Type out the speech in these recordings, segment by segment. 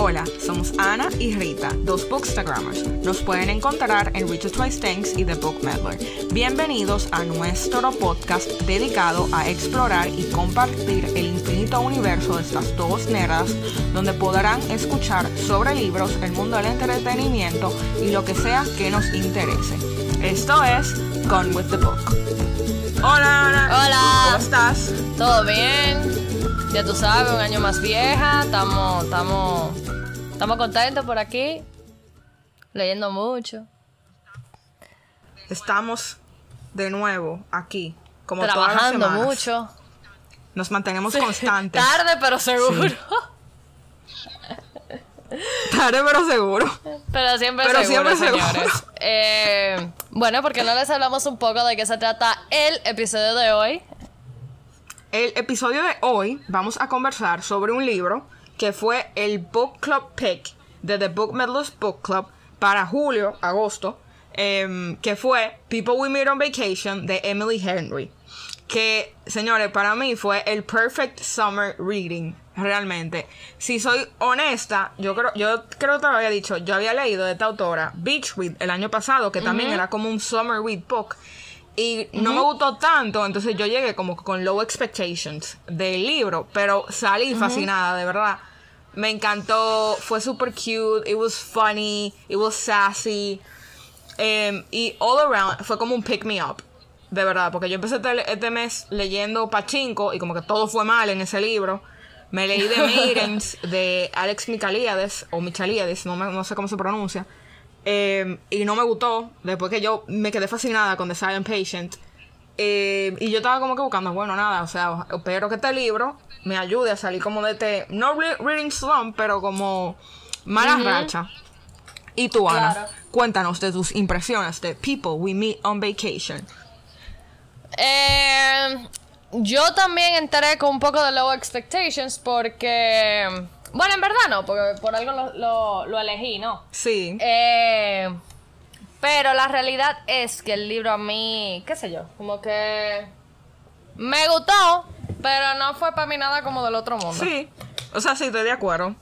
Hola, somos Ana y Rita, dos bookstagrammers. Nos pueden encontrar en Richard Twice Thanks y The Book Meddler. Bienvenidos a nuestro podcast dedicado a explorar y compartir el infinito universo de estas dos nerdas, donde podrán escuchar sobre libros, el mundo del entretenimiento y lo que sea que nos interese. Esto es Gone with the Book. Hola Ana. Hola. ¿Cómo estás? ¿Todo bien? Ya tú sabes, un año más vieja. Estamos, estamos, estamos contentos por aquí. Leyendo mucho. Estamos de nuevo aquí, como todas las trabajando mucho. Nos mantenemos constantes. Tarde, pero seguro. Tarde pero seguro. Pero siempre Pero seguro, siempre seguro. Eh, bueno, porque no les hablamos un poco de qué se trata el episodio de hoy. El episodio de hoy vamos a conversar sobre un libro que fue el Book Club Pick de The Book Medalist Book Club para julio, agosto, em, que fue People We Meet on Vacation de Emily Henry. Que, señores, para mí fue el perfect summer reading, realmente. Si soy honesta, yo creo, yo creo que te lo había dicho, yo había leído de esta autora Beach Read el año pasado, que también era como un summer read book. Y no me gustó tanto, entonces yo llegué como con low expectations del libro, pero salí fascinada, de verdad. Me encantó, fue super cute, it was funny, it was sassy. em, y all around fue como un pick me up, de verdad, porque yo empecé este, este mes leyendo Pachinko y como que todo fue mal en ese libro. Me leí The Maidens de Alex Michaliades, o Michaliades, no, me- no sé cómo se pronuncia. Eh, y no me gustó. Después que yo me quedé fascinada con The Silent Patient. Eh, y yo estaba como que buscando, bueno, nada, o sea, espero que este libro me ayude a salir como de este, no re- reading slump, pero como mala racha. Y tú, Ana, Claro. cuéntanos de tus impresiones de People We Meet on Vacation. Eh, yo también entré con un poco de low expectations porque... Bueno, en verdad no, porque por algo lo, lo- lo elegí, ¿no? Sí. Eh, pero la realidad es que el libro a mí, qué sé yo, como que me gustó, pero no fue para mí nada como del otro mundo. Sí. O sea, sí, estoy de acuerdo.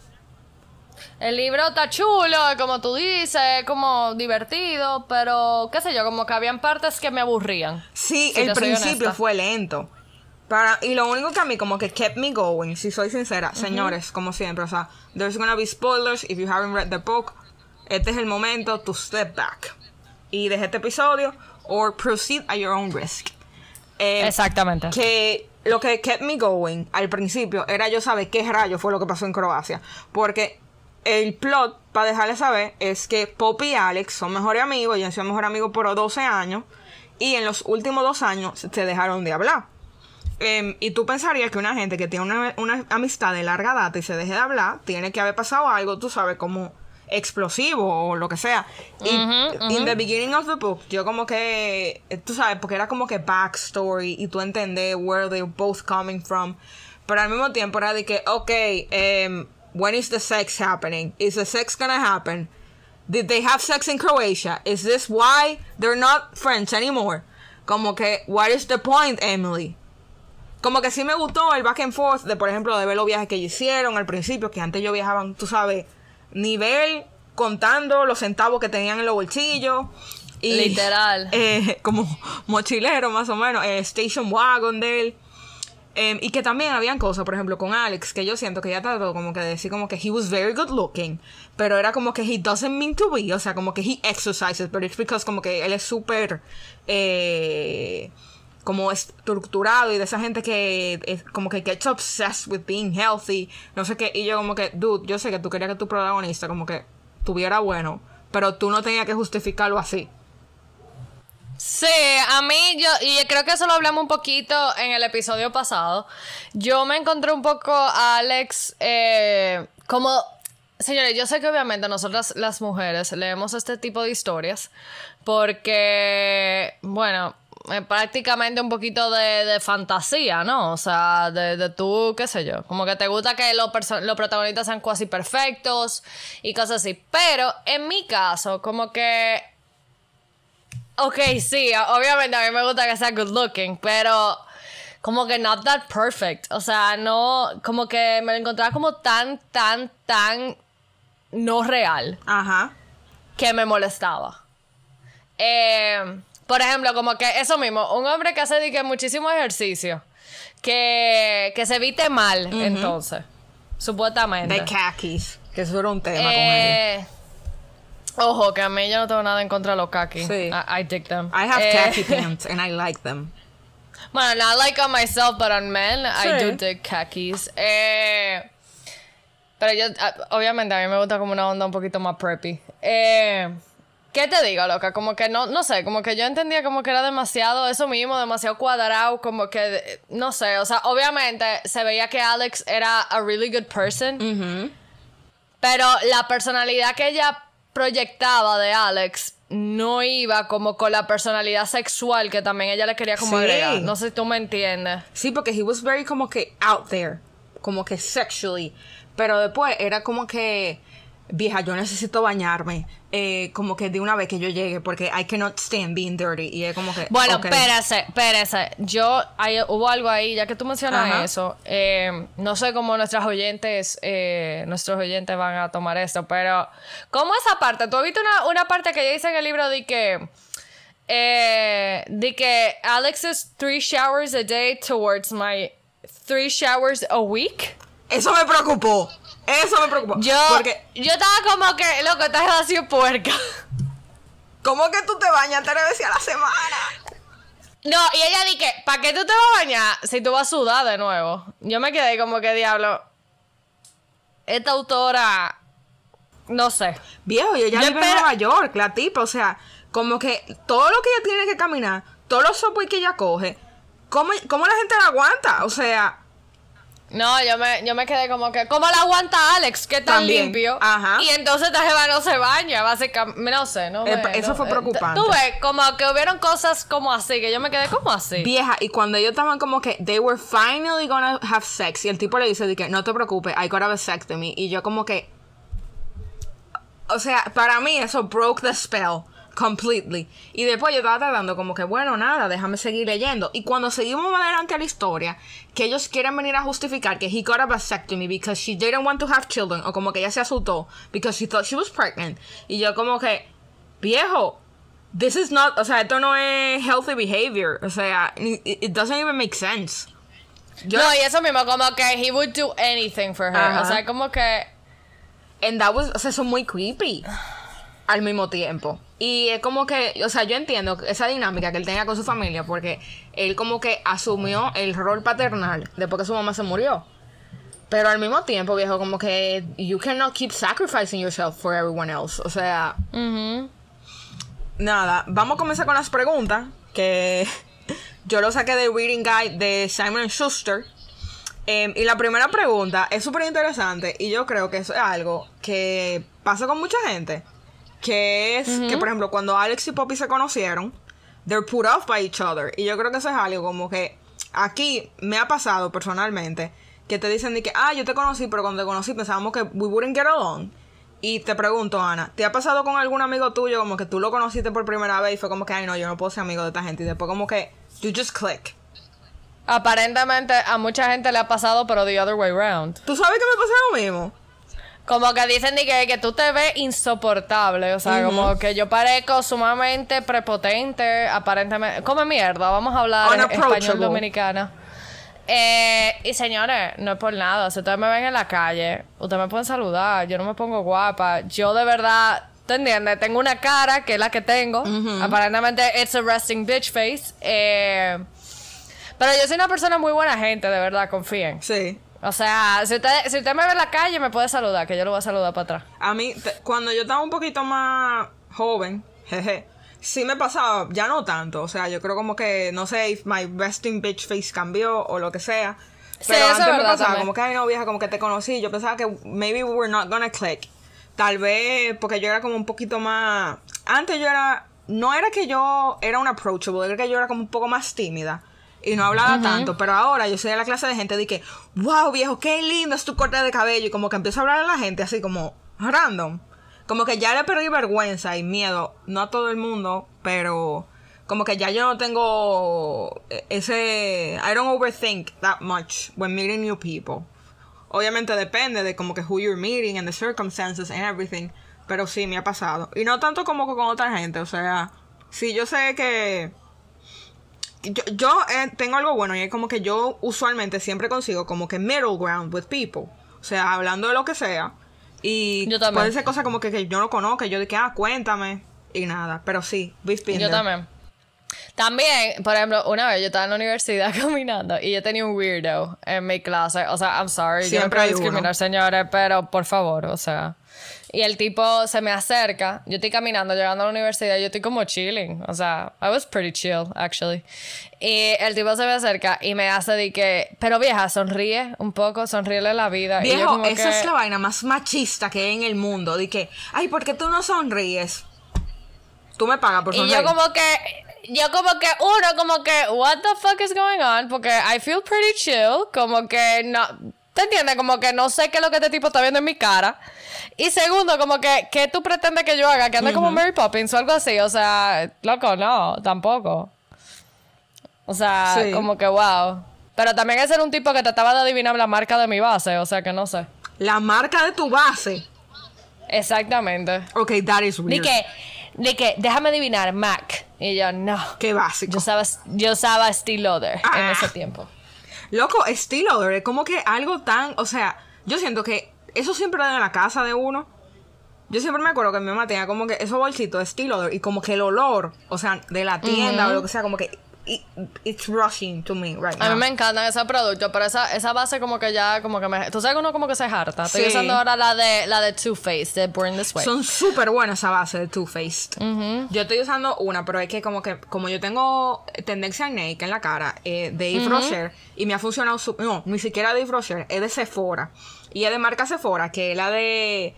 El libro está chulo, como tú dices, como divertido, pero qué sé yo, como que habían partes que me aburrían. Sí, Si el principio honesta. fue lento. Para, y lo único que a mí como que kept me going, si soy sincera, señores, como siempre, o sea, there's gonna be spoilers if you haven't read the book. Este es el momento to step back. Y deje este episodio or proceed at your own risk. Eh, Exactamente. que lo que kept me going al principio era yo saber qué rayo fue lo que pasó en Croacia. Porque el plot, para dejarles saber, es que Poppy y Alex son mejores amigos, ya han sido mejores amigos por 12 años. Y en los últimos dos años se dejaron de hablar. Em, y tú pensarías que una gente que tiene una, una amistad de larga data y se deje de hablar, tiene que haber pasado algo, tú sabes, como explosivo o lo que sea. Y in the beginning of the book, yo como que, eh, tú sabes, porque era como que backstory y tú entender where they're both coming from. Pero al mismo tiempo era de que, ok, em, when is the sex happening? Is the sex gonna happen? Did they have sex in Croatia? Is this why they're not friends anymore? Como que, what is the point, Emily? Como que sí me gustó el back and forth de, por ejemplo, de ver los viajes que ellos hicieron al principio, que antes yo viajaban, tú sabes, nivel contando los centavos que tenían en los bolsillos. Y, Literal. eh, como mochilero, más o menos. eh, station wagon de él. Em, y que también habían cosas, por ejemplo, con Alex, que yo siento que ya trató como que de decir como que he was very good looking, pero era como que he doesn't mean to be, o sea, como que he exercises, but it's because como que él es súper eh, como estructurado y de esa gente que es como que gets obsessed with being healthy, no sé qué, y yo como que, dude, yo sé que tú querías que tu protagonista como que tuviera bueno, pero tú no tenías que justificarlo así. Sí, a mí yo, y creo que eso lo hablamos un poquito en el episodio pasado. Yo me encontré un poco a Alex eh, como, señores, yo sé que obviamente nosotras las mujeres leemos este tipo de historias porque, bueno, eh, prácticamente un poquito de, de fantasía, ¿no? O sea, de, de tú, qué sé yo, como que te gusta que los, los protagonistas sean cuasi perfectos y cosas así. Pero en mi caso, como que Ok, sí, obviamente a mí me gusta que sea good looking, pero como que not that perfect. O sea, no, como que me lo encontraba como tan, tan, tan no real Ajá. que me molestaba. Eh, por ejemplo, como que eso mismo, un hombre que hace que muchísimo ejercicio, que, que se viste mal, entonces, supuestamente. De khakis. Que eso era un tema con él. Eh, ojo, que a mí yo no tengo nada en contra de los khakis. Sí. I, I dig them. I have Eh, khaki pants and I like them. Bueno, not like on myself, but on men, I do dig khakis. Eh, pero yo, ah, obviamente, a mí me gusta como una onda un poquito más preppy. Eh, ¿Qué te digo, loca? Como que no, no sé, como que yo entendía como que era demasiado eso mismo, demasiado cuadrado, como que, no sé, o sea, obviamente se veía que Alex era a really good person, pero la personalidad que ella proyectaba de Alex no iba como con la personalidad sexual que también ella le quería como Sí. agregar. No sé si tú me entiendes. Sí, porque he was very como que out there. Como que sexually. Pero después era como que. Vieja, yo necesito bañarme. eh, como que de una vez que yo llegue. Porque I cannot stand being dirty. Y es como que. Bueno, ok. espérese, espérese. Yo, hay, hubo algo ahí, ya que tú mencionas Ajá. eso. eh, no sé cómo nuestras oyentes, eh, nuestros oyentes van a tomar esto, pero ¿cómo esa parte? ¿Tú has visto una, una parte que ella dice en el libro de que, eh, de que Alex's three showers a day towards my three showers a week? Eso me preocupó. Eso me preocupó. Yo, Porque, yo estaba como que, loco, estás así puerca. ¿cómo que tú te bañas tres veces a la semana? No, y ella dije, ¿para qué tú te vas a bañar si tú vas a sudar de nuevo? Yo me quedé como que diablo. Esta autora, no sé. Viejo, y ella Yo vive en espero- Nueva York, la tipa. O sea, como que todo lo que ella tiene que caminar, todos los subways que ella coge, ¿cómo, cómo la gente la aguanta? O sea. No, yo me, yo me quedé como que, ¿cómo la aguanta Alex? Que tan También, limpio. ajá. Y entonces esta jeva no se baña, básicamente. No sé, no Eh, eso no- fue preocupante. Tú ves, como que hubieron cosas como así, que yo me quedé como así. Vieja, y cuando ellos estaban como que they were finally gonna have sex, y el tipo le dice de que no te preocupes, I gotta have a sex to me, y yo como que o sea, para mí eso broke the spell completely. Y después yo estaba tratando como que, bueno, nada, déjame seguir leyendo. Y cuando seguimos más adelante a la historia, que ellos quieren venir a justificar que he got a vasectomy because she didn't want to have children, o como que ella se asustó because she thought she was pregnant. Y yo como que, viejo, this is not, o sea, esto no es healthy behavior. O sea, it, it doesn't even make sense. Yo, No, y eso mismo, como que he would do anything for her. O sea, como que. And that was, o sea, son muy creepy al mismo tiempo. Y es como que, o sea, yo entiendo esa dinámica que él tenía con su familia porque él como que asumió el rol paternal después que su mamá se murió. Pero al mismo tiempo, viejo, como que you cannot keep sacrificing yourself for everyone else. O sea, ujú. nada, vamos a comenzar con las preguntas que yo lo saqué del reading guide de Simon Schuster. Em, y la primera pregunta es súper interesante y yo creo que eso es algo que pasa con mucha gente. Que es que, por ejemplo, cuando Alex y Poppy se conocieron, they're put off by each other. Y yo creo que eso es algo como que aquí me ha pasado personalmente que te dicen de que, ah, yo te conocí, pero cuando te conocí pensábamos que we wouldn't get along. Y te pregunto, Ana, ¿te ha pasado con algún amigo tuyo como que tú lo conociste por primera vez y fue como que, ay, no, yo no puedo ser amigo de esta gente? Y después como que, you just click. Aparentemente a mucha gente le ha pasado, pero the other way round. ¿Tú sabes que me pasa lo mismo? Como que dicen que, que tú te ves insoportable. O sea, como que yo parezco sumamente prepotente, aparentemente. Come mierda, vamos a hablar en español dominicana. Eh, y señores, no es por nada. Si ustedes me ven en la calle, ustedes me pueden saludar. Yo no me pongo guapa. Yo de verdad, ¿te entiendes? Tengo una cara que es la que tengo. Aparentemente, it's a resting bitch face. Eh, pero yo soy una persona muy buena gente, de verdad, confíen. Sí. O sea, si usted, si usted me ve en la calle, me puede saludar, que yo lo voy a saludar para atrás. A mí, te- cuando yo estaba un poquito más joven, jeje, sí me pasaba, ya no tanto. O sea, yo creo como que, no sé, if my resting bitch face cambió o lo que sea. Sí, Pero eso antes es me pasaba también. como que, ay, no, vieja, como que te conocí. Yo pensaba que maybe we were not gonna click. Tal vez porque yo era como un poquito más. Antes yo era. No era que yo era un approachable, era que yo era como un poco más tímida. Y no hablaba tanto, pero ahora yo soy de la clase de gente de que, wow, viejo, qué lindo es tu corte de cabello. Y como que empiezo a hablar a la gente así como random. Como que ya le perdí vergüenza y miedo. No a todo el mundo, pero como que ya yo no tengo ese. I don't overthink that much when meeting new people. Obviamente depende de como que who you're meeting and the circumstances and everything. Pero sí, me ha pasado. Y no tanto como con otra gente. O sea, sí, yo sé que... Yo, yo eh, tengo algo bueno y es como que yo usualmente siempre consigo como que middle ground with people. O sea, hablando de lo que sea. Y Yo también. puede ser cosas como que, que yo no conozco. Yo de que, ah, cuéntame. Y nada. Pero sí, Yo también. También, por ejemplo, una vez yo estaba en la universidad caminando y yo tenía un weirdo en mi clase. O sea, I'm sorry, yo no Siempre quiero hay discriminar, uno. señores, pero por favor, o sea. Y el tipo se me acerca, yo estoy caminando, llegando a la universidad, yo estoy como chilling. O sea, I was pretty chill, actually. Y el tipo se me acerca y me hace de que, pero vieja, sonríe un poco, sonríele la vida. y yo Viejo, como esa que- es la vaina más machista que hay en el mundo. De que, ay, ¿por qué tú no sonríes? Tú me pagas por Y sonreír. yo como que, yo como que, uno, como que, what the fuck is going on? Porque I feel pretty chill, como que no, ¿te entiendes? Como que no sé qué es lo que este tipo está viendo en mi cara. Y segundo, como que, ¿qué tú pretendes que yo haga? Que ande como Mary Poppins o algo así. O sea, loco, no, tampoco. O sea, Sí. como que wow. Pero también ese era un tipo que trataba de adivinar la marca de mi base, o sea que no sé. La marca de tu base. Exactamente. Ok, that is weird. que, de que, déjame adivinar, Mac. Y yo, no. Qué básico. Yo usaba, yo usaba Steel Loader en Ah. ese tiempo. Loco, Steel Odor es como que algo tan. O sea, yo siento que eso siempre da en la casa de uno. Yo siempre me acuerdo que mi mamá tenía como que esos bolsitos de Steel Odor y como que el olor, o sea, de la tienda o lo que sea, como que. It- it's rushing to me right A now. mí me encantan esos productos, pero esa, esa base como que ya, como que me... Tú sabes que uno como que se harta. Estoy Sí. usando ahora la de, la de Too Faced, de Burn This Way. Son súper buenas esa base de Too Faced. Yo estoy usando una, pero es que como que como yo tengo tendencia acnéica en la cara eh, de Yves Rocher y me ha funcionado su- no, ni siquiera de Yves Rocher, es de Sephora. Y es de marca Sephora, que es la de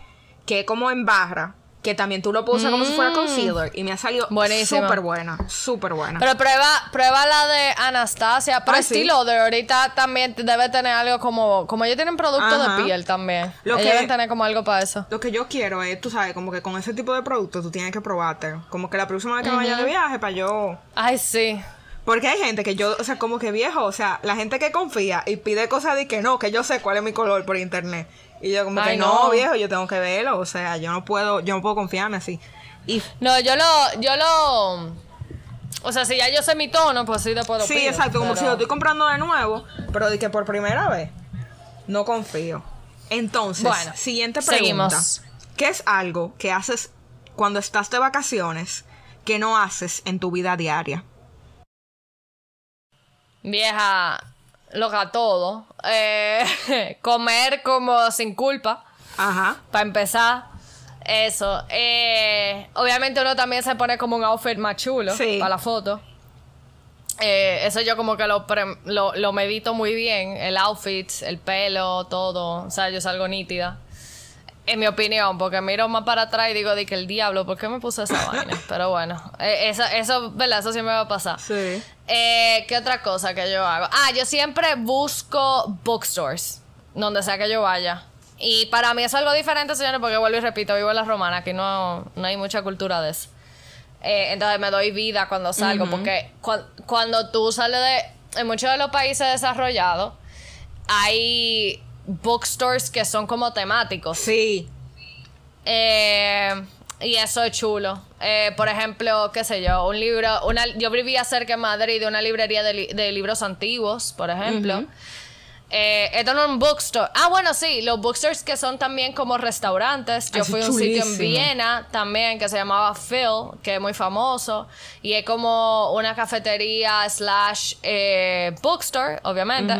que es como en barra, que también tú lo puedes usar como si fuera concealer y me ha salido súper buena, súper buena. Pero prueba, prueba la de Anastasia. Pero Ah, sí. Steel Loader ahorita también debe tener algo como... Como ellos tienen productos Ajá. de piel también. Lo ellos que- deben tener como algo para eso. Lo que yo quiero es, tú sabes, como que con ese tipo de productos tú tienes que probarte. Como que la próxima vez que me vaya de viaje para yo Ay, sí. Porque hay gente que yo, o sea, como que viejo, o sea, la gente que confía y pide cosas de que no, que yo sé cuál es mi color por internet. Y yo como Ay, que no, no. viejo, yo tengo que verlo, o sea, yo no puedo, yo no puedo confiarme así. Y No, yo lo... Yo lo... O sea, si ya yo sé mi tono, pues sí después lo sí, pido, exacto, como pero- si lo estoy comprando de nuevo, pero de que por primera vez no confío. Entonces, Bueno, siguiente pregunta. seguimos. ¿Qué es algo que haces cuando estás de vacaciones que no haces en tu vida diaria? Vieja, loca todo. Eh, comer como sin culpa, Ajá. para empezar. Eso. Eh, obviamente uno también se pone como un outfit más chulo Sí. para la foto. Eh, eso yo como que lo, pre- lo, lo medito muy bien. El outfit, el pelo, todo. O sea, yo salgo nítida. En mi opinión, porque miro más para atrás y digo, di que el diablo, ¿por qué me puse esa vaina? Pero bueno, eh, eso, eso, ¿verdad? Eso siempre va a pasar. Sí. Eh, ¿Qué otra cosa que yo hago? Ah, yo siempre busco bookstores, donde sea que yo vaya. Y para mí es algo diferente, señores, porque vuelvo y repito, vivo en la romana, aquí no, no hay mucha cultura de eso. Eh, entonces me doy vida cuando salgo, porque cua- cuando tú sales de... En muchos de los países desarrollados, hay bookstores que son como temáticos. Sí. Eh, y eso es chulo. Eh, por ejemplo, qué sé yo, un libro, una, yo vivía cerca en Madrid de una librería de, li- de libros antiguos, por ejemplo. Eh, esto no es un bookstore. Ah, bueno, sí, los bookstores que son también como restaurantes. Yo Eso fui a un sitio en. Viena también que se llamaba Phil, que es muy famoso. Y es como una cafetería slash eh, bookstore, obviamente.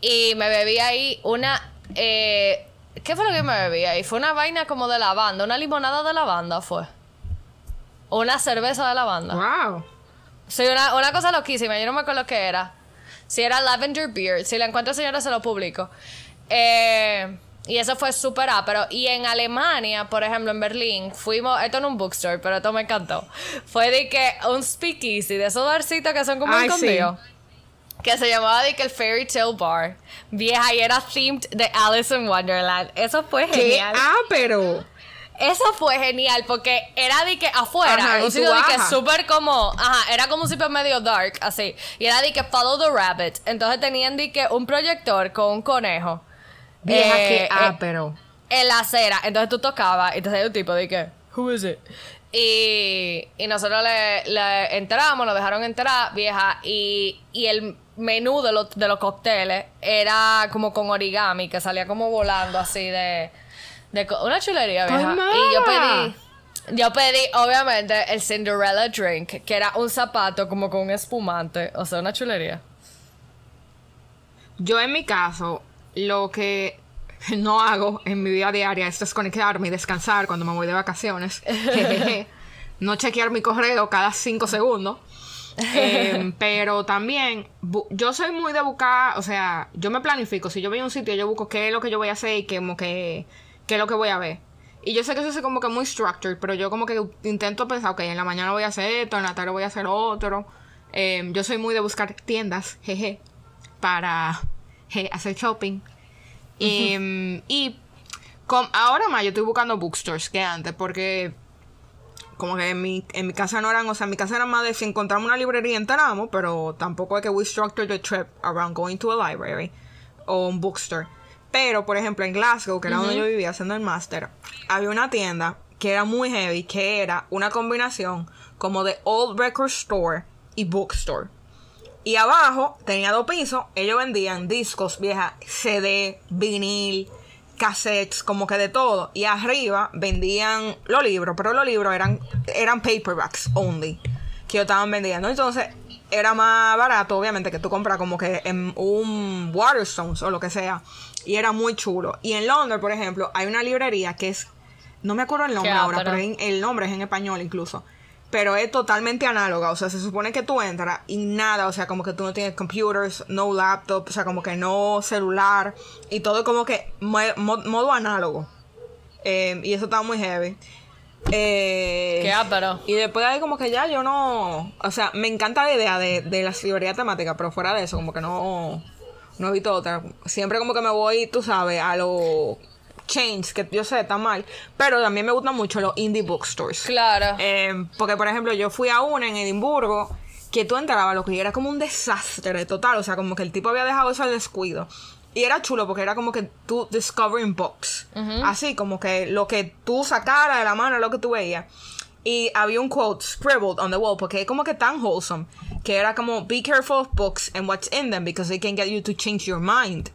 Y me bebí ahí una... eh, ¿Qué fue lo que me bebí ahí? Fue una vaina como de lavanda, una limonada de lavanda fue. O una cerveza de lavanda. Wow. Sí, una, una cosa loquísima, yo no me acuerdo qué era. Si era Lavender Beard, si la encuentro señora se lo publico. Eh, y eso fue súper pero Y en Alemania, por ejemplo, en Berlín, fuimos, esto es un bookstore, pero esto me encantó. Fue de que un speakeasy, de esos barcitos que son como Ay, escondidos. Que se llamaba de que el Fairy Tale Bar. Vieja, y era themed de Alice in Wonderland. Eso fue ¿Qué? genial. Ah, pero. Eso fue genial porque era de que afuera, Ajá, un sitio de que súper como, ajá, era como un sitio medio dark, así. Y era de que follow the rabbit. Entonces tenían de que un proyector con un conejo. Vieja Eh, que eh, ah, pero. en la acera. Entonces tú tocabas y te salía un tipo de que, who is it? Y, y nosotros le, le entramos, nos dejaron entrar, vieja, y, y el menú de los, de los cócteles era como con origami, que salía como volando así de... de una chulería, ¡Ay, vieja. Y yo pedí... Yo pedí, obviamente, el Cinderella Drink, que era un zapato como con un espumante. O sea, una chulería. Yo en mi caso, lo que no hago en mi vida diaria es desconectarme y descansar cuando me voy de vacaciones. No chequear mi correo cada cinco segundos. Eh, pero también, yo soy muy de buscar, o sea, yo me planifico. Si yo voy a un sitio, yo busco qué es lo que yo voy a hacer y qué, como que, qué es lo que voy a ver. Y yo sé que eso es como que muy structured, pero yo como que intento pensar, ok, en la mañana voy a hacer esto, en la tarde voy a hacer otro. Eh, yo soy muy de buscar tiendas, jeje, para je, hacer shopping. Em, y com- ahora más yo estoy buscando bookstores que antes, porque como que en mi, en mi casa no eran, o sea, en mi casa era más de si encontramos una librería entramos, pero tampoco es que we structure the trip around going to a library o un bookstore. Pero, por ejemplo, en Glasgow, que era donde yo vivía haciendo el máster, había una tienda que era muy heavy, que era una combinación como de old record store y bookstore. Y abajo tenía dos pisos, ellos vendían discos, vieja, CD, vinil, cassettes, como que de todo. Y arriba vendían los libros, pero los libros eran, eran paperbacks only, que ellos estaban vendiendo. Entonces, era más barato, obviamente, que tú compras como que en un Waterstones o lo que sea. Y era muy chulo. Y en Londres, por ejemplo, hay una librería que es, no me acuerdo el nombre ahora, pero en- el nombre es en español incluso. Pero es totalmente análoga, o sea, se supone que tú entras y nada, o sea, como que tú no tienes computers, no laptop, o sea, como que no celular, y todo es como que mo- mo- modo análogo. Eh, y eso estaba muy heavy. Eh, Qué ápero. y después de ahí como que ya yo no... O sea, me encanta la idea de, de las librerías temáticas, pero fuera de eso, como que no... No he visto otra. Siempre como que me voy, tú sabes, a los chains, que yo sé, está mal. Pero también me gustan mucho los indie bookstores. Claro. Eh, porque, por ejemplo, yo fui a una en Edimburgo que tú entrabas, lo que era como un desastre total. O sea, como que el tipo había dejado eso al descuido. Y era chulo porque era como que tú discovering books. Así, como que lo que tú sacaras de la mano, lo que tú veías. Y había un quote scribbled on the wall porque es como que tan wholesome. Que era como, be careful of books and what's in them because they can get you to change your mind.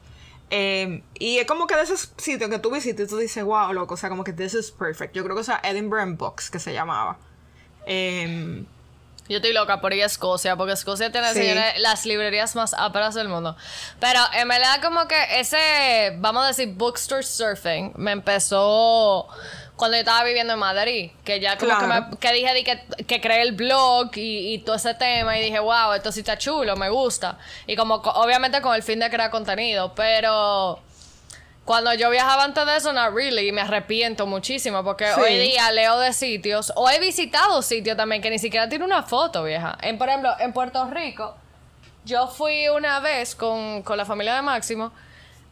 Eh, y es como que de esos sitios que tú visitas tú dices, wow, loco, o sea, como que this is perfect. Yo creo que o Edinburgh Books, que se llamaba. Eh, Yo estoy loca por ir a Escocia, porque Escocia tiene Sí. señores, las librerías más áperas del mundo. Pero en verdad como que ese, vamos a decir, bookstore surfing, me empezó cuando yo estaba viviendo en Madrid. Que ya como Claro. que, me, que dije di que, que creé el blog y, y todo ese tema y dije, wow, esto sí está chulo, me gusta. Y como co- obviamente con el fin de crear contenido, pero... Cuando yo viajaba antes de eso, no really, y me arrepiento muchísimo porque Sí. hoy día leo de sitios o he visitado sitios también que ni siquiera tiene una foto, vieja. En, por ejemplo, en Puerto Rico, yo fui una vez con, con la familia de Máximo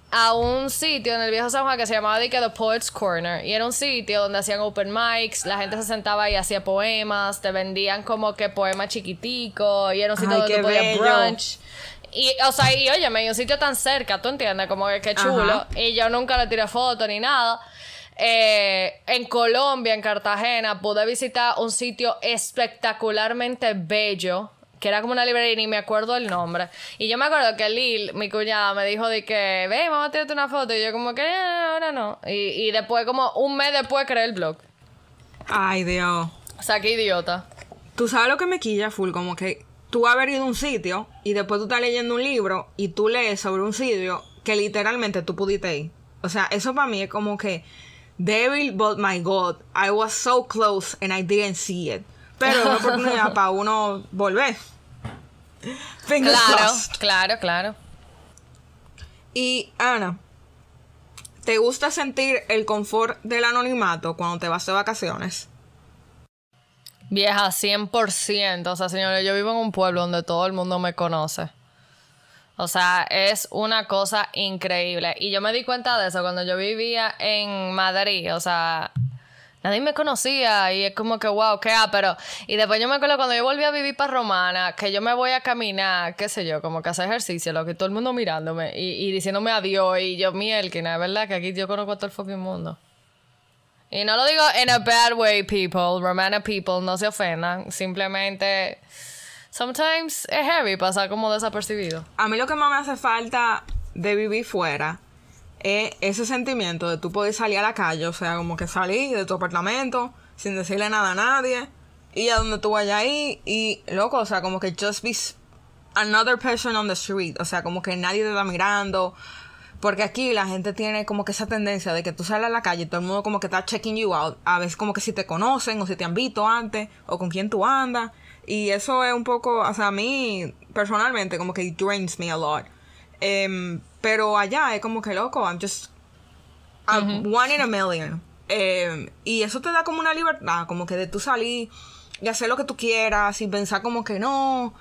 a un sitio en el viejo San Juan que se llamaba The Poets Corner y era un sitio donde hacían open mics, la gente se sentaba y hacía poemas, te vendían como que poemas chiquiticos y era un sitio Ay, donde podías brunch. Y, o sea, y óyeme, y un sitio tan cerca, ¿tú entiendes? Como que qué chulo. Ajá. Y yo nunca le tiré foto ni nada. Eh, en Colombia, en Cartagena, pude visitar un sitio espectacularmente bello. Que era como una librería y ni me acuerdo el nombre. Y yo me acuerdo que Lil, mi cuñada, me dijo de que, ve, vamos a tirarte una foto. Y yo como que, "Eh, ahora no. Y, y después, como un mes después, creé el blog. ay, Dios. O sea, qué idiota. Tú sabes lo que me quilla full, como que tú haber ido a un sitio y después tú estás leyendo un libro y tú lees sobre un sitio que literalmente tú pudiste ir. O sea, eso para mí es como que Devil, but my God, I was so close and I didn't see it. Pero es una oportunidad para uno volver. Fingers Claro, crossed. claro, claro. Y Ana, ¿te gusta sentir el confort del anonimato cuando te vas de vacaciones? Vieja, 100%. O sea, señores, yo vivo en un pueblo donde todo el mundo me conoce. O sea, es una cosa increíble. Y yo me di cuenta de eso cuando yo vivía en Madrid. O sea, nadie me conocía y es como que, wow, qué ah, pero... Y después yo me acuerdo cuando yo volví a vivir para Romana, que yo me voy a caminar, qué sé yo, como que hacer ejercicio, lo que todo el mundo mirándome y, y diciéndome adiós y yo, mielquina, es verdad que aquí yo conozco a todo el fucking mundo. Y no lo digo in a bad way, people, Romana people, no se ofendan, simplemente... Sometimes es heavy pasar como desapercibido. A mí lo que más me hace falta de vivir fuera es ese sentimiento de tú poder salir a la calle, o sea, como que salir de tu apartamento sin decirle nada a nadie, y a donde tú vayas ahí y, loco, o sea, como que just be another person on the street, o sea, como que nadie te está mirando, porque aquí la gente tiene como que esa tendencia de que tú sales a la calle y todo el mundo como que está checking you out, a veces como que si te conocen o si te han visto antes o con quién tú andas, y eso es un poco, o sea, a mí personalmente como que it drains me a lot. Em, pero allá es como que loco, I'm just one in a million. Em, y eso te da como una libertad, como que de tú salir y hacer lo que tú quieras sin pensar como que no,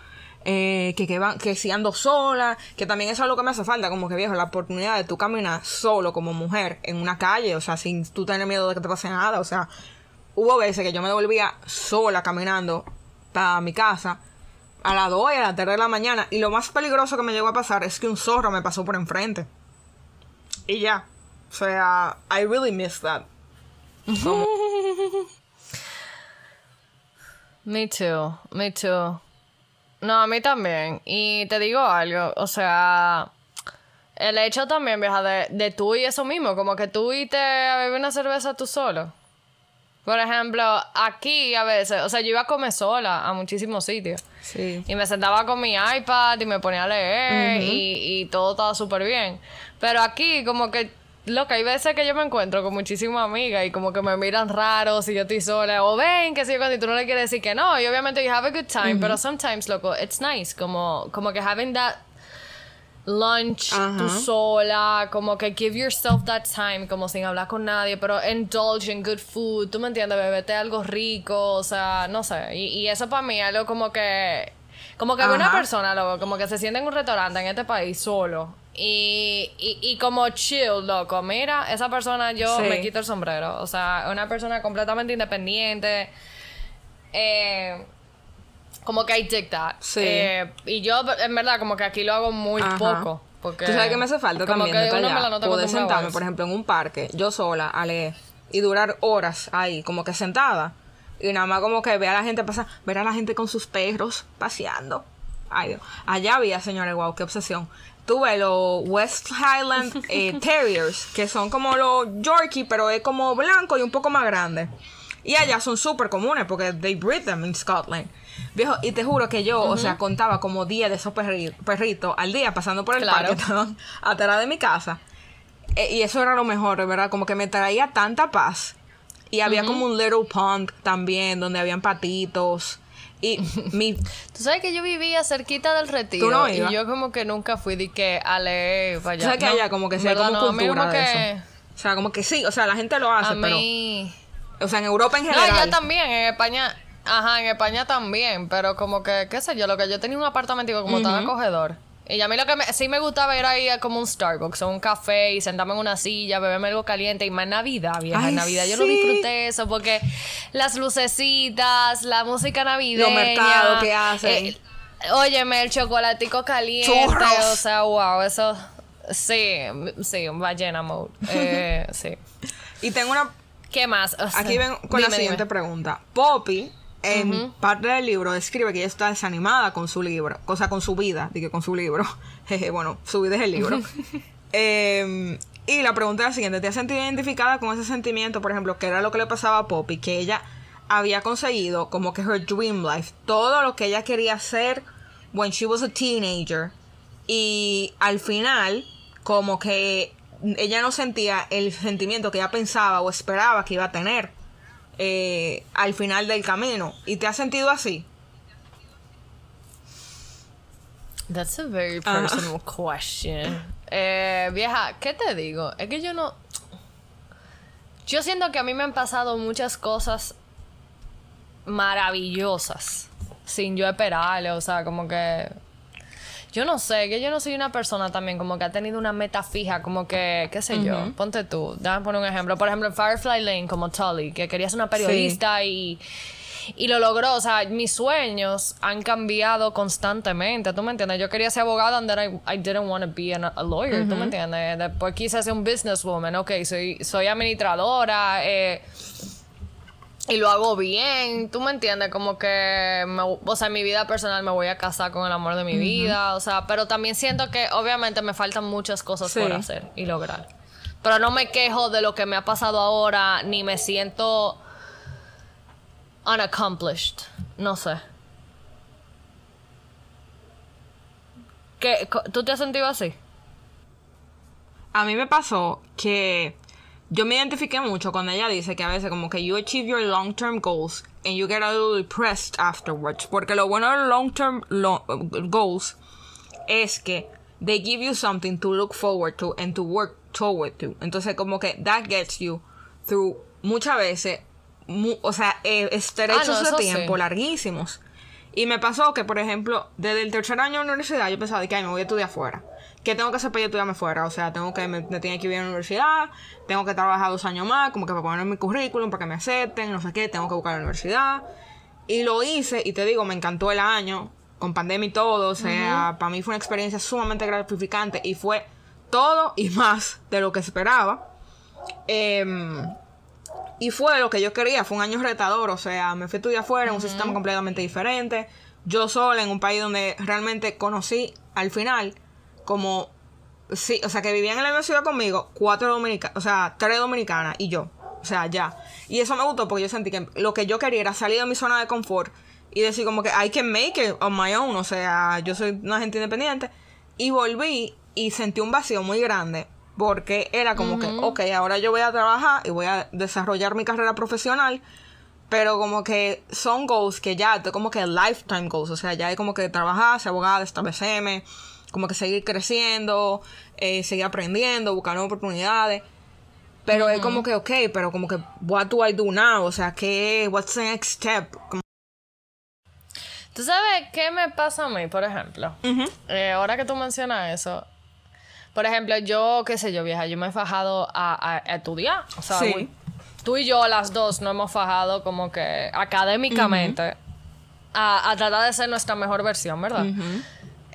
eh, que, que, que si ando sola, que también eso es lo que me hace falta, como que viejo, la oportunidad de tú caminar solo como mujer en una calle, o sea, sin tú tener miedo de que te pase nada, o sea, hubo veces que yo me devolvía sola caminando para mi casa a las 2 y a las 3 de la mañana. Y lo más peligroso que me llegó a pasar es que un zorro me pasó por enfrente. Y ya. O sea, I really miss that. me too, me too. No, a mí también. Y te digo algo, o sea, el hecho también, vieja, de, de tú y eso mismo, como que tú y te a beber una cerveza tú solo. Por ejemplo, aquí a veces, o sea, yo iba a comer sola a muchísimos sitios. Sí. Y me sentaba con mi iPad y me ponía a leer y, y, todo estaba súper bien. Pero aquí, como que, lo que hay veces que yo me encuentro con muchísimas amigas y como que me miran raro si yo estoy sola. O ven, que si cuando tú no le quieres decir que no. Y obviamente you have a good time, pero sometimes, loco, it's nice. Como, como que having that lunch tú sola, como que give yourself that time, como sin hablar con nadie, pero indulge in good food, tú me entiendes, bebete algo rico, o sea, no sé, y, eso para mí es algo como que, como que una persona, loco, como que se siente en un restaurante en este país solo. Y, y, como chill, loco. Mira, esa persona yo me quito el sombrero. O sea, una persona completamente independiente. Eh, como que I dig that. Sí. Eh, y yo, en verdad, como que aquí lo hago muy poco. Porque, ¿Tú sabes que me hace falta también de allá? Poder sentarme, por ejemplo, en un parque, yo sola, a leer, y durar horas ahí, como que sentada. Y nada más como que ver a la gente pasar, ver a la gente con sus perros paseando. Ay, Dios. Allá había, señores, wow, qué obsesión. Tuve los West Highland eh, Terriers, que son como los Yorkie, pero es como blanco y un poco más grande. Y allá son súper comunes porque they breed them in Scotland. Viejo, y te juro que yo, o sea, contaba como 10 de esos perritos al día pasando por el parque, estaban atrás de mi casa. E, y eso era lo mejor, ¿verdad? Como que me traía tanta paz. Y había como un little pond también, donde habían patitos. Y mi... Tú sabes que yo vivía cerquita del retiro. y yo como que nunca fui de que a leer para allá. ¿Sabes que allá como que sea como cultura de eso? O sea, como que sí, o sea, la gente lo hace, a pero... O sea, en Europa en general. No, allá también, en España Ajá, en España también, pero como que, qué sé yo, lo que yo tenía un apartamento como tan acogedor. Y a mí lo que sí me gustaba era ir a como un Starbucks o un café y sentarme en una silla, beberme algo caliente. Y más Navidad, vieja. en Navidad yo lo disfruté eso porque las lucecitas, la música navideña. Los mercados que hacen. Eh, óyeme, el chocolatico caliente. O sea, wow, eso. Sí, sí, ballena mode. Eh, sí. Y tengo una. ¿Qué más? Aquí ven con la siguiente pregunta. Poppy en parte del libro describe que ella está desanimada con su libro, cosa con su vida, dije con su libro. Jeje, bueno, su vida es el libro. Em, y la pregunta es la siguiente: ¿te has sentido identificada con ese sentimiento, por ejemplo, que era lo que le pasaba a Poppy, que ella había conseguido como que her dream life, todo lo que ella quería hacer when she was a teenager, y al final, como que ella no sentía el sentimiento que ella pensaba o esperaba que iba a tener eh, al final del camino. ¿Y te has sentido así? That's a very personal question. Eh, vieja, ¿qué te digo? Es que yo no. Yo siento que a mí me han pasado muchas cosas maravillosas sin yo esperarle, o sea, como que Yo no sé, que yo no soy una persona también como que ha tenido una meta fija, como que, qué sé yo, ponte tú, déjame poner un ejemplo. Por ejemplo, en Firefly Lane, como Tully, que quería ser una periodista y, y lo logró. O sea, mis sueños han cambiado constantemente, ¿tú me entiendes? Yo quería ser abogada and then I, I didn't want to be a lawyer, ¿tú me entiendes? Después quise ser un businesswoman, ok, soy, soy administradora, eh y lo hago bien, tú me entiendes, como que, o sea, en mi vida personal me voy a casar con el amor de mi vida, o sea, pero también siento que obviamente me faltan muchas cosas por hacer y lograr. Pero no me quejo de lo que me ha pasado ahora, ni me siento unaccomplished, no sé. ¿Qué, ¿Tú te has sentido así? A mí me pasó que yo me identifiqué mucho cuando ella dice que a veces como que you achieve your long-term goals and you get a little depressed afterwards. Porque lo bueno de los long-term goals es que they give you something to look forward to and to work toward to. Entonces como que that gets you through muchas veces, o sea, eh, estrechos ah, de tiempo larguísimos. Y me pasó que, por ejemplo, desde el tercer año de universidad yo pensaba que me voy a estudiar afuera. ¿Qué tengo que hacer para yo estudiarme fuera? O sea, tengo que, me, tiene que ir a la universidad, tengo que trabajar dos años más, como que para poner mi currículum, para que me acepten, no sé qué, tengo que buscar la universidad. Y lo hice, y te digo, me encantó el año, con pandemia y todo, o sea, para mí fue una experiencia sumamente gratificante y fue todo y más de lo que esperaba. Em, y fue lo que yo quería, fue un año retador, o sea, me fui a estudiar afuera, en un sistema completamente diferente, yo sola, en un país donde realmente conocí al final como, sí, o sea, que vivían en la misma ciudad conmigo, cuatro dominicanas, o sea, tres dominicanas y yo. O sea, ya. Y eso me gustó porque yo sentí que lo que yo quería era salir de mi zona de confort y decir como que I can make it on my own. O sea, yo soy una gente independiente. Y volví y sentí un vacío muy grande porque era como que, ok, ahora yo voy a trabajar y voy a desarrollar mi carrera profesional. Pero como que son goals que ya, como que lifetime goals. O sea, ya hay como que trabajar, ser abogada, establecerme como que seguir creciendo, eh, seguir aprendiendo, buscar nuevas oportunidades. Pero es como que, ok, pero como que, what do I do now? O sea, ¿qué, what's the next step? ¿Tú sabes qué me pasa a mí, por ejemplo? Eh, ahora que tú mencionas eso, por ejemplo, yo, qué sé yo, vieja, yo me he fajado a, estudiar. O sea, tú y yo, las dos, nos hemos fajado como que académicamente a, tratar de ser nuestra mejor versión, ¿verdad?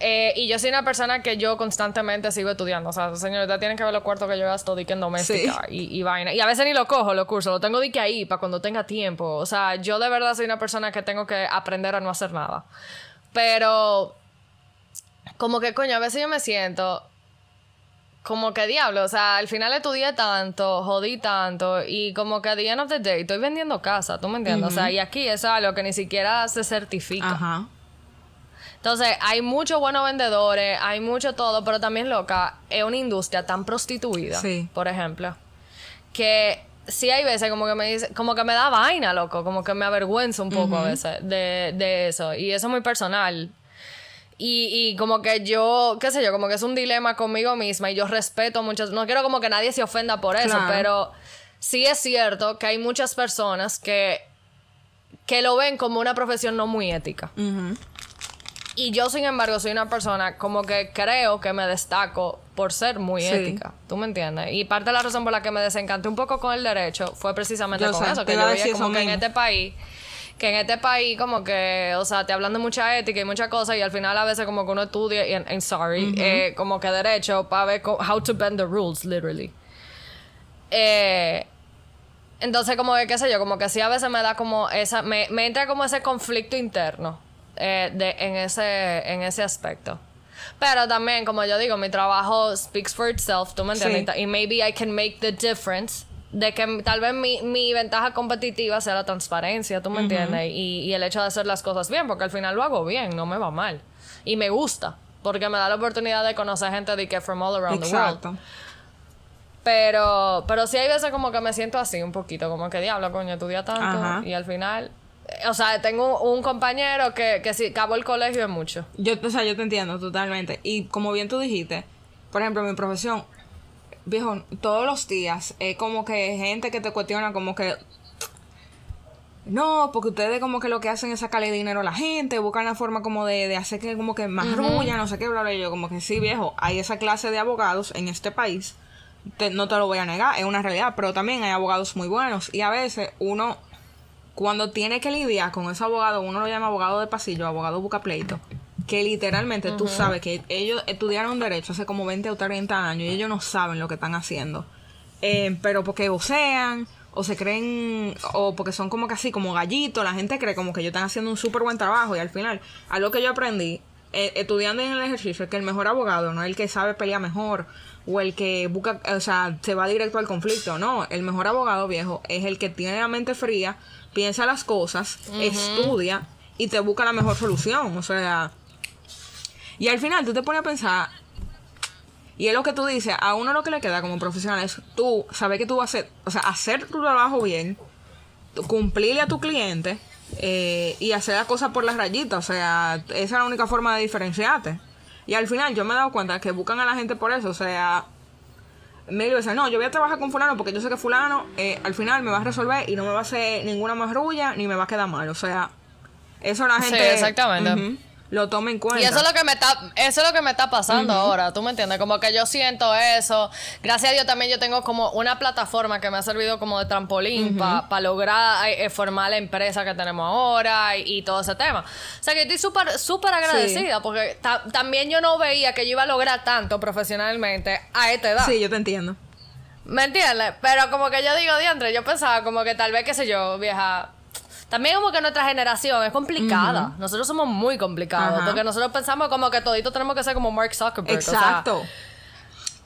Eh, y yo soy una persona que yo constantemente sigo estudiando. O sea, señorita, tienen que ver los cuartos que yo gasto dique en doméstica y, vaina. Y a veces ni lo cojo los cursos, lo tengo dique ahí para cuando tenga tiempo. O sea, yo de verdad soy una persona que tengo que aprender a no hacer nada. Pero, como que coño, a veces yo me siento como que diablo, o sea, al final estudié tanto, jodí tanto y como que a the end of the day estoy vendiendo casa, ¿tú me entiendes? O sea, y aquí es algo que ni siquiera se certifica. Ajá. Entonces, hay muchos buenos vendedores, hay mucho todo, pero también, loca, es una industria tan prostituida, por ejemplo, que sí hay veces como que me dice, como que me da vaina, loco, como que me avergüenza un poco a veces de, de, eso. Y eso es muy personal. Y, y, como que yo, qué sé yo, como que es un dilema conmigo misma y yo respeto muchas, no quiero como que nadie se ofenda por eso, pero sí es cierto que hay muchas personas que, que lo ven como una profesión no muy ética. Y yo, sin embargo, soy una persona como que creo que me destaco por ser muy ética. ¿Tú me entiendes? Y parte de la razón por la que me desencanté un poco con el derecho fue precisamente con eso. Que yo veía como que en este país que en este país como que, o sea, te hablan de mucha ética y muchas cosas y al final a veces como que uno estudia, y, en sorry, eh, como que derecho para ver how to bend the rules, literally. Eh, entonces como que, qué sé yo, como que sí a veces me da como esa, me, me entra como ese conflicto interno eh, de, en, ese, en ese aspecto. Pero también, como yo digo, mi trabajo speaks for itself, ¿tú me entiendes? Y maybe I can make the difference de que tal vez mi, mi ventaja competitiva sea la transparencia, ¿tú me entiendes? Y, y, el hecho de hacer las cosas bien, porque al final lo hago bien, no me va mal. Y me gusta, porque me da la oportunidad de conocer gente de que from all around the world. Pero, pero sí hay veces como que me siento así un poquito, como que diablo, coño, estudia tanto y al final o sea, tengo un compañero que, que si acabó el colegio es mucho. Yo, o sea, yo te entiendo totalmente. Y como bien tú dijiste, por ejemplo, mi profesión, viejo, todos los días es como que gente que te cuestiona como que no, porque ustedes como que lo que hacen es sacarle dinero a la gente, buscan la forma como de, de hacer que como que más rulla, no sé qué, bla, bla, y yo como que sí, viejo, hay esa clase de abogados en este país, te- no te lo voy a negar, es una realidad, pero también hay abogados muy buenos y a veces uno, cuando tiene que lidiar con ese abogado, uno lo llama abogado de pasillo, abogado busca pleito, que literalmente tú sabes que ellos estudiaron derecho hace como 20 o 30 años y ellos no saben lo que están haciendo. Eh, pero porque vocean o se creen o porque son como casi como gallitos, la gente cree como que ellos están haciendo un súper buen trabajo y al final, algo que yo aprendí eh, estudiando en el ejercicio es que el mejor abogado no es el que sabe pelear mejor o el que busca, o sea, se va directo al conflicto, no, el mejor abogado viejo es el que tiene la mente fría, piensa las cosas, estudia y te busca la mejor solución, o sea, y al final tú te pones a pensar, y es lo que tú dices, a uno lo que le queda como profesional es tú saber que tú vas a hacer, o sea, hacer tu trabajo bien, cumplirle a tu cliente eh, y hacer las cosas por las rayitas, o sea, esa es la única forma de diferenciarte. Y al final yo me he dado cuenta que buscan a la gente por eso, o sea, me dicen, no, yo voy a trabajar con fulano porque yo sé que fulano eh, al final me va a resolver y no me va a hacer ninguna más rulla ni me va a quedar mal, o sea, eso la Sí, gente exactamente. ujú, lo toma en cuenta. Y eso es lo que me está, eso es lo que me está pasando ahora, ¿tú me entiendes? Como que yo siento eso. Gracias a Dios también yo tengo como una plataforma que me ha servido como de trampolín para lograr eh, formar la empresa que tenemos ahora y, y todo ese tema. O sea que estoy súper, súper agradecida porque ta- también yo no veía que yo iba a lograr tanto profesionalmente a esta edad. Sí, yo te entiendo. ¿Me entiendes? Pero como que yo digo, diantre, yo pensaba como que tal vez, qué sé yo, vieja. También como que nuestra generación es complicada. Nosotros somos muy complicados. Porque nosotros pensamos como que todito tenemos que ser como Mark Zuckerberg. o sea, Exacto.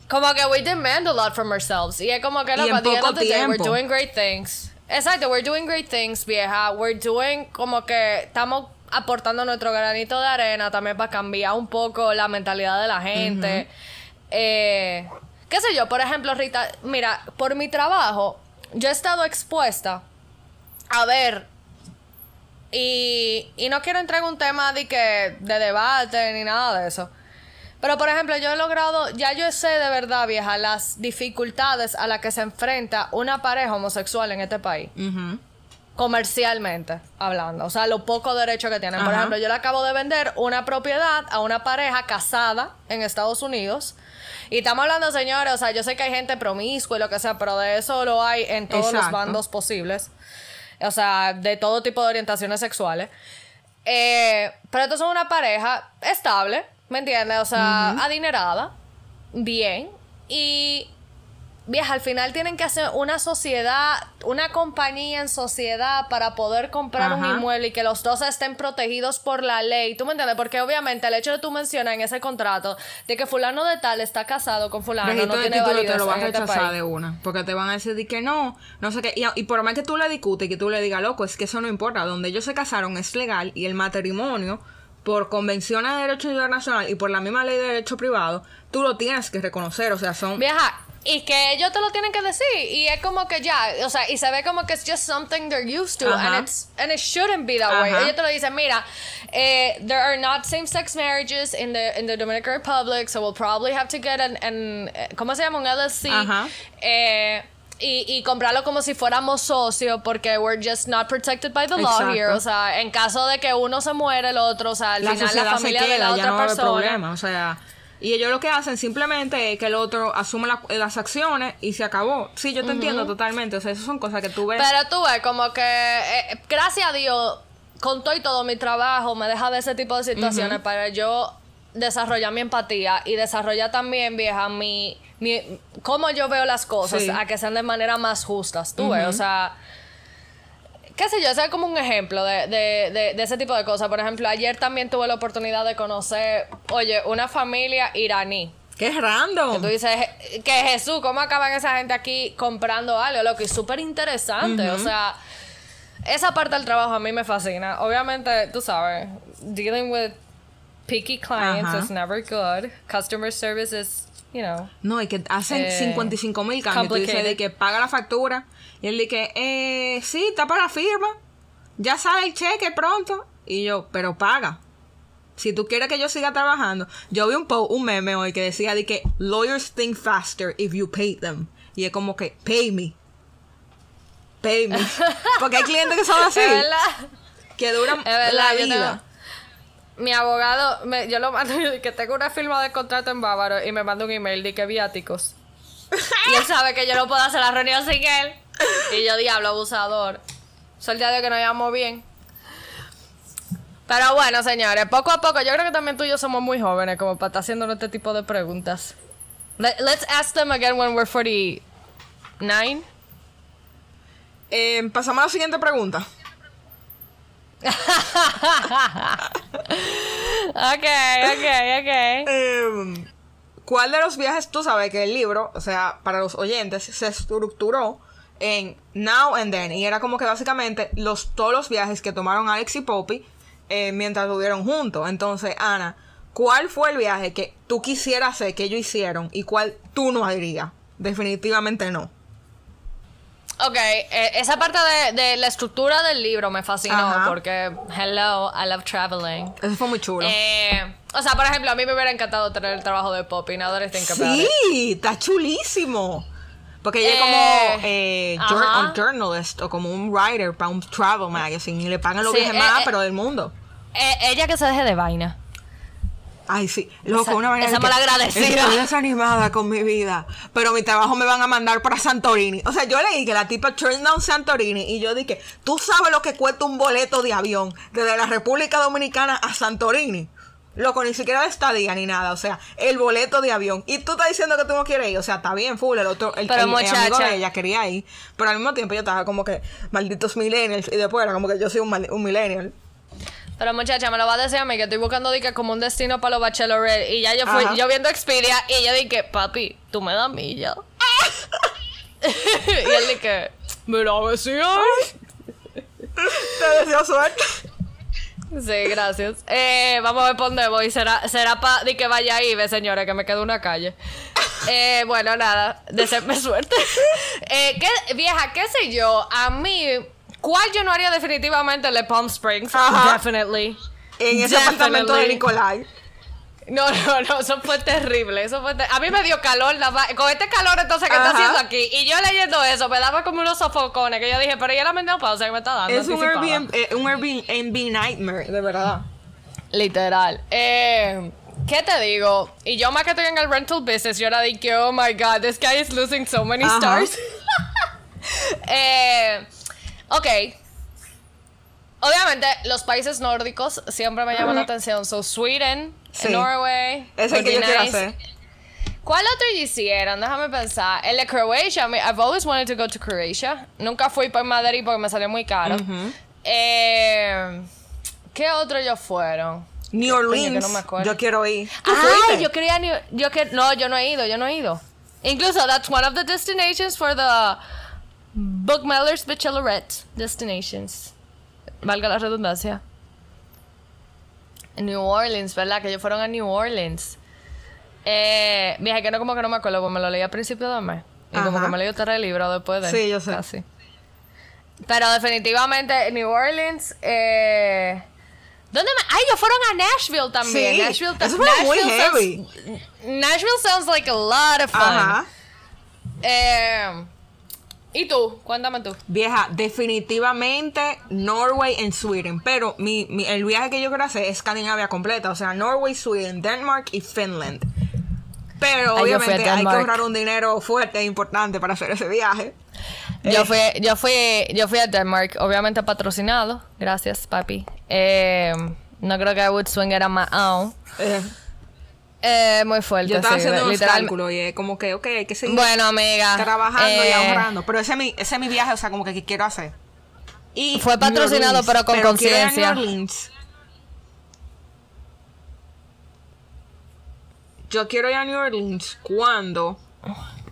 como que we demand a lot from ourselves. Y es como que loco, at the end of the day, we're doing great things. Exacto, we're doing great things, vieja. We're doing como que estamos aportando nuestro granito de arena también para cambiar un poco la mentalidad de la gente. Eh, qué sé yo, por ejemplo, Rita, mira, por mi trabajo, yo he estado expuesta a ver y, y no quiero entrar en un tema de que de debate ni nada de eso. Pero por ejemplo, yo he logrado, ya yo sé de verdad, vieja, las dificultades a las que se enfrenta una pareja homosexual en este país. Comercialmente hablando. O sea, lo poco derecho que tienen. Por ejemplo, yo le acabo de vender una propiedad a una pareja casada en Estados Unidos. Y estamos hablando, señores, o sea, yo sé que hay gente promiscua y lo que sea, pero de eso lo hay en todos los bandos posibles. O sea, de todo tipo de orientaciones sexuales. Eh, pero entonces una pareja estable, ¿me entiendes? O sea, adinerada, bien. Y vieja, al final tienen que hacer una sociedad, una compañía en sociedad para poder comprar un inmueble y que los dos estén protegidos por la ley. ¿Tú me entiendes? Porque obviamente el hecho de tú mencionar en ese contrato de que fulano de tal está casado con fulano registro no de tiene título validez te lo vas a este rechazar país. de una. Porque te van a decir de que no, no sé qué. Y, y por más que tú le discutes y que tú le digas, loco, es que eso no importa. Donde ellos se casaron es legal y el matrimonio, por convenciones de derecho internacional y por la misma ley de derecho privado, tú lo tienes que reconocer. O sea, son. Vieja, y que ellos te lo tienen que decir. Y es como que ya, o sea, y se ve como que it's just something they're used to. Ajá. And, it's, and it shouldn't be that way. Ellos te lo dicen, mira, eh, there are not same-sex marriages in the, in the Dominican Republic, so we'll probably have to get an, an eh, ¿cómo se llama? Un LLC. Ajá. Eh, y, y comprarlo como si fuéramos socios porque we're just not protected by the law here. O sea, en caso de que uno se muere, el otro, o sea, al la final la familia de queda, la ya otra no persona. problema. O sea. Y ellos lo que hacen simplemente es que el otro asume la- las acciones y se acabó. Sí, yo te entiendo totalmente. O sea, esas son cosas que tú ves. Pero tú ves, como que, eh, gracias a Dios, con todo y todo mi trabajo me deja ver ese tipo de situaciones para yo desarrollar mi empatía y desarrollar también, vieja, mi, mi cómo yo veo las cosas Sí. a que sean de manera más justas. Tú ves, o sea, qué sé yo, ese es como un ejemplo de, de, de, de ese tipo de cosas. Por ejemplo, ayer también tuve la oportunidad de conocer, oye, una familia iraní. ¡Qué random! Tú dices "Je- que Jesús, ¿cómo acaban esa gente aquí comprando algo? Lo que es súper interesante. O sea, esa parte del trabajo a mí me fascina. Obviamente, tú sabes, dealing with picky clients is never good. Customer service is, you know. No, y que hacen Eh, 55 mil cambios. Tú dices de que paga la factura. Y él dice, eh, sí, está para firma. Ya sale el cheque pronto. Y yo, pero paga. Si tú quieres que yo siga trabajando. Yo vi un, po un meme hoy que decía de que lawyers think faster if you pay them. Y es como que, pay me. pay me. Porque hay clientes que son así, Es verdad. que duran Es verdad, la vida. mi abogado, me- yo lo mando que tengo una firma de contrato en Bávaro y me manda un email de que viáticos. y él sabe que yo no puedo hacer la reunión sin él. Y yo, diablo, abusador. Suerte Dios que nos llevamos bien. Pero bueno, señores, poco a poco, yo creo que también tú y yo somos muy jóvenes como para estar haciendo este tipo de preguntas. Let- let's ask them again when we're 49. Eh, pasamos a la siguiente pregunta. Ok, ok, ok. Eh, ¿Cuál de los viajes tú sabes que el libro, o sea, para los oyentes, se estructuró en Now and Then? Y era como que básicamente los, todos los viajes que tomaron Alex y Poppy eh, mientras estuvieron juntos. Entonces, Ana, ¿cuál fue el viaje que tú quisieras hacer, que ellos hicieron, y cuál tú no harías? Definitivamente no. Ok, eh, esa parte de, de la estructura del libro me fascinó Ajá. porque, hello, I love traveling. Eso fue muy chulo. Eh, o sea, por ejemplo, a mí me hubiera encantado tener el trabajo de Poppy, about it. Sí, está chulísimo. Porque ella es Eh, como eh, jour- ajá. un journalist o como un writer para un travel magazine y le pagan los Sí, viajes eh, más eh. pero del mundo. Eh, ella que se deje de vaina. Ay, sí. Loco, Esa- una manera esa malagradecida. Estoy desanimada con mi vida. Pero mi trabajo me van a mandar para Santorini. O sea, yo leí que la tipa turned down Santorini. Y yo dije, ¿tú sabes lo que cuesta un boleto de avión desde la República Dominicana a Santorini? Loco, ni siquiera de estadía ni nada. O sea, el boleto de avión. Y tú estás diciendo que tú no quieres ir. O sea, está bien, full. El otro, el, Pero, el- el amigo de ella quería ir. Pero al mismo tiempo yo estaba como que, malditos millennials. Y después era como que yo soy un, mal- un millennial. Pero muchacha, me lo va a decir a mí que estoy buscando dique como un destino para los bachelorette. Y ya yo fui, Ajá. yo viendo Expedia y yo dije, papi, tú me das milla. y él dije, mira, hay". Te deseo suerte. Sí, gracias. Eh, vamos a ver por dónde voy. Será, será para que vaya ahí, ve, señores, que me quedo una calle. Eh, bueno, nada, desearme suerte. Eh, ¿qué- vieja, qué sé yo, a mí, ¿cuál yo no haría definitivamente el de Palm Springs? Ajá. Definitely. En ese apartamento de. Nicolai. No, no, no, eso fue terrible. Eso fue ter- A mí me dio calor, nada más. con este calor entonces que está haciendo aquí. Y yo leyendo eso, me daba como unos sofocones que yo dije, pero ya la menopausa que me está dando. Es un. Airbnb, eh, un Airbnb nightmare, de verdad. Literal. Eh, ¿Qué te digo? Y yo más que estoy en el rental business, yo era de que, oh my god, this guy is losing so many Ajá. stars. eh, ok. Obviamente, los países nórdicos siempre me llaman la atención. So, Sweden, Sí. Norway. Es el que yo quiero hacer. ¿Cuál otro hicieron? Déjame pensar. El de mean, I've always wanted to go to Croatia. Nunca fui por Madrid porque me salió muy caro. Eh, ¿Qué otro ellos fueron? New Orleans. no yo quiero ir. ¿Tú Ay, fuiste? yo quería New- yo que no, yo no he ido, yo no he ido. Incluso that's one of the destinations for the Bookmellers Bachelorette destinations. Valga la redundancia. New Orleans, ¿verdad? Que ellos fueron a New Orleans. Eh, viaje que no como que no me acuerdo, porque me lo leí a principio de mes. Y como que me leí otro libro después de. Sí, yo sé. Casi. Pero definitivamente New Orleans. Eh, ¿Dónde me.? ¡Ay, ellos fueron a Nashville también! Sí, Nashville, ta- eso fue muy Nashville heavy. Sounds, Nashville sounds like a lot of fun. Ajá. Eh, ¿Y tú? Cuéntame tú. Vieja, definitivamente Norway en Sweden. Pero mi, mi- el viaje que yo quiero hacer es Escandinavia completa. O sea, Norway, Sweden, Denmark y Finland. Pero Ay, obviamente hay que ahorrar un dinero fuerte e importante para hacer ese viaje. Yo Eh. fui, yo fui, yo fui a Denmark, obviamente patrocinado. Gracias, papi. Eh, no creo que I would swing it on my own. Eh, Eh, muy fuerte, yo estaba sí, haciendo unos cálculos y es como que, ok, hay que seguir Bueno, amiga. trabajando y eh, ahorrando. Pero ese es, mi, ese es mi viaje, o sea, como que, que quiero hacer. Y Fue patrocinado, Orleans, pero con conciencia. Yo quiero ir a New Orleans cuando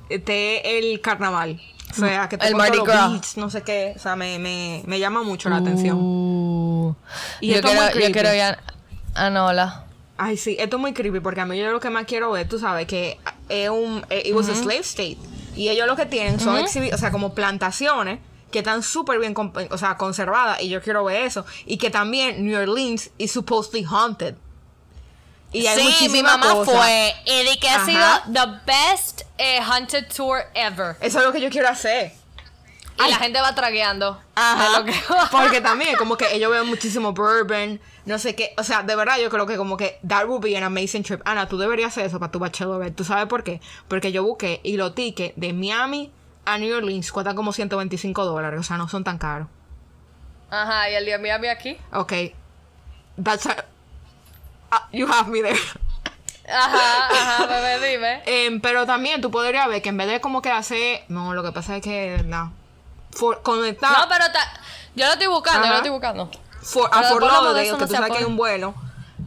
esté el carnaval. O sea, que El tengo todos los beats, no sé qué. O sea, me, me, me llama mucho la atención. Uh, Y yo, quiero, yo quiero ir a, a Nola. Ay, sí, esto es muy creepy porque a mí yo lo que más quiero ver, tú sabes, que es un. eh, It was a slave state. Y ellos lo que tienen son exhibi- o sea, como plantaciones que están súper bien o sea, conservadas. Y yo quiero ver eso. Y que también New Orleans is supposedly haunted. Y hay Sí, mi mamá cosas. fue. Y que ha sido the best eh, haunted tour ever. Eso es lo que yo quiero hacer. Y la gente va tragueando. Ajá. de lo que. Porque también, como que ellos ven muchísimo bourbon, no sé qué. O sea, de verdad, yo creo que como que that would be an amazing trip. Ana, tú deberías hacer eso para tu bachelorette. ¿Tú sabes por qué? Porque yo busqué y los tickets de Miami a New Orleans cuestan como 125 dólares. O sea, no son tan caros. Ajá, y el día Miami aquí. Ok. That's a- Ah, you have me there. Ajá, ajá, bebé, dime. Em, pero también tú podrías ver que en vez de como que hacer. No, lo que pasa es que. No. For. No, pero ta- yo lo estoy buscando, yo Ajá. lo estoy buscando. For- a Fort Lauderdale, que no tú sabes que hay un vuelo.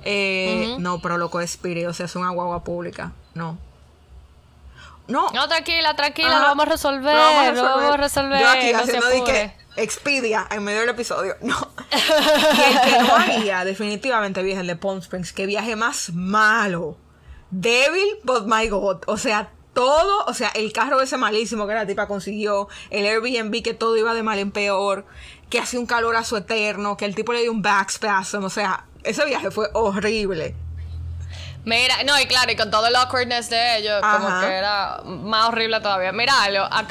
eh, No, pero loco es Spirit, o sea, es una guagua pública. No. No. No, tranquila, tranquila, Ajá. lo vamos a resolver, Lo lo vamos a resolver. Yo aquí no haciendo de que Expedia en medio del episodio. No. y el que no haría, definitivamente, viaje el de Palm Springs. Que viaje más malo. Débil, but my God. O sea, todo. O sea, el carro ese malísimo que la tipa consiguió. El Airbnb que todo iba de mal en peor. Que hacía un calor a su eterno. Que el tipo le dio un backspasm. O sea, ese viaje fue horrible. Mira, no, y claro, y con todo el awkwardness de ellos, como que era más horrible todavía. Mira,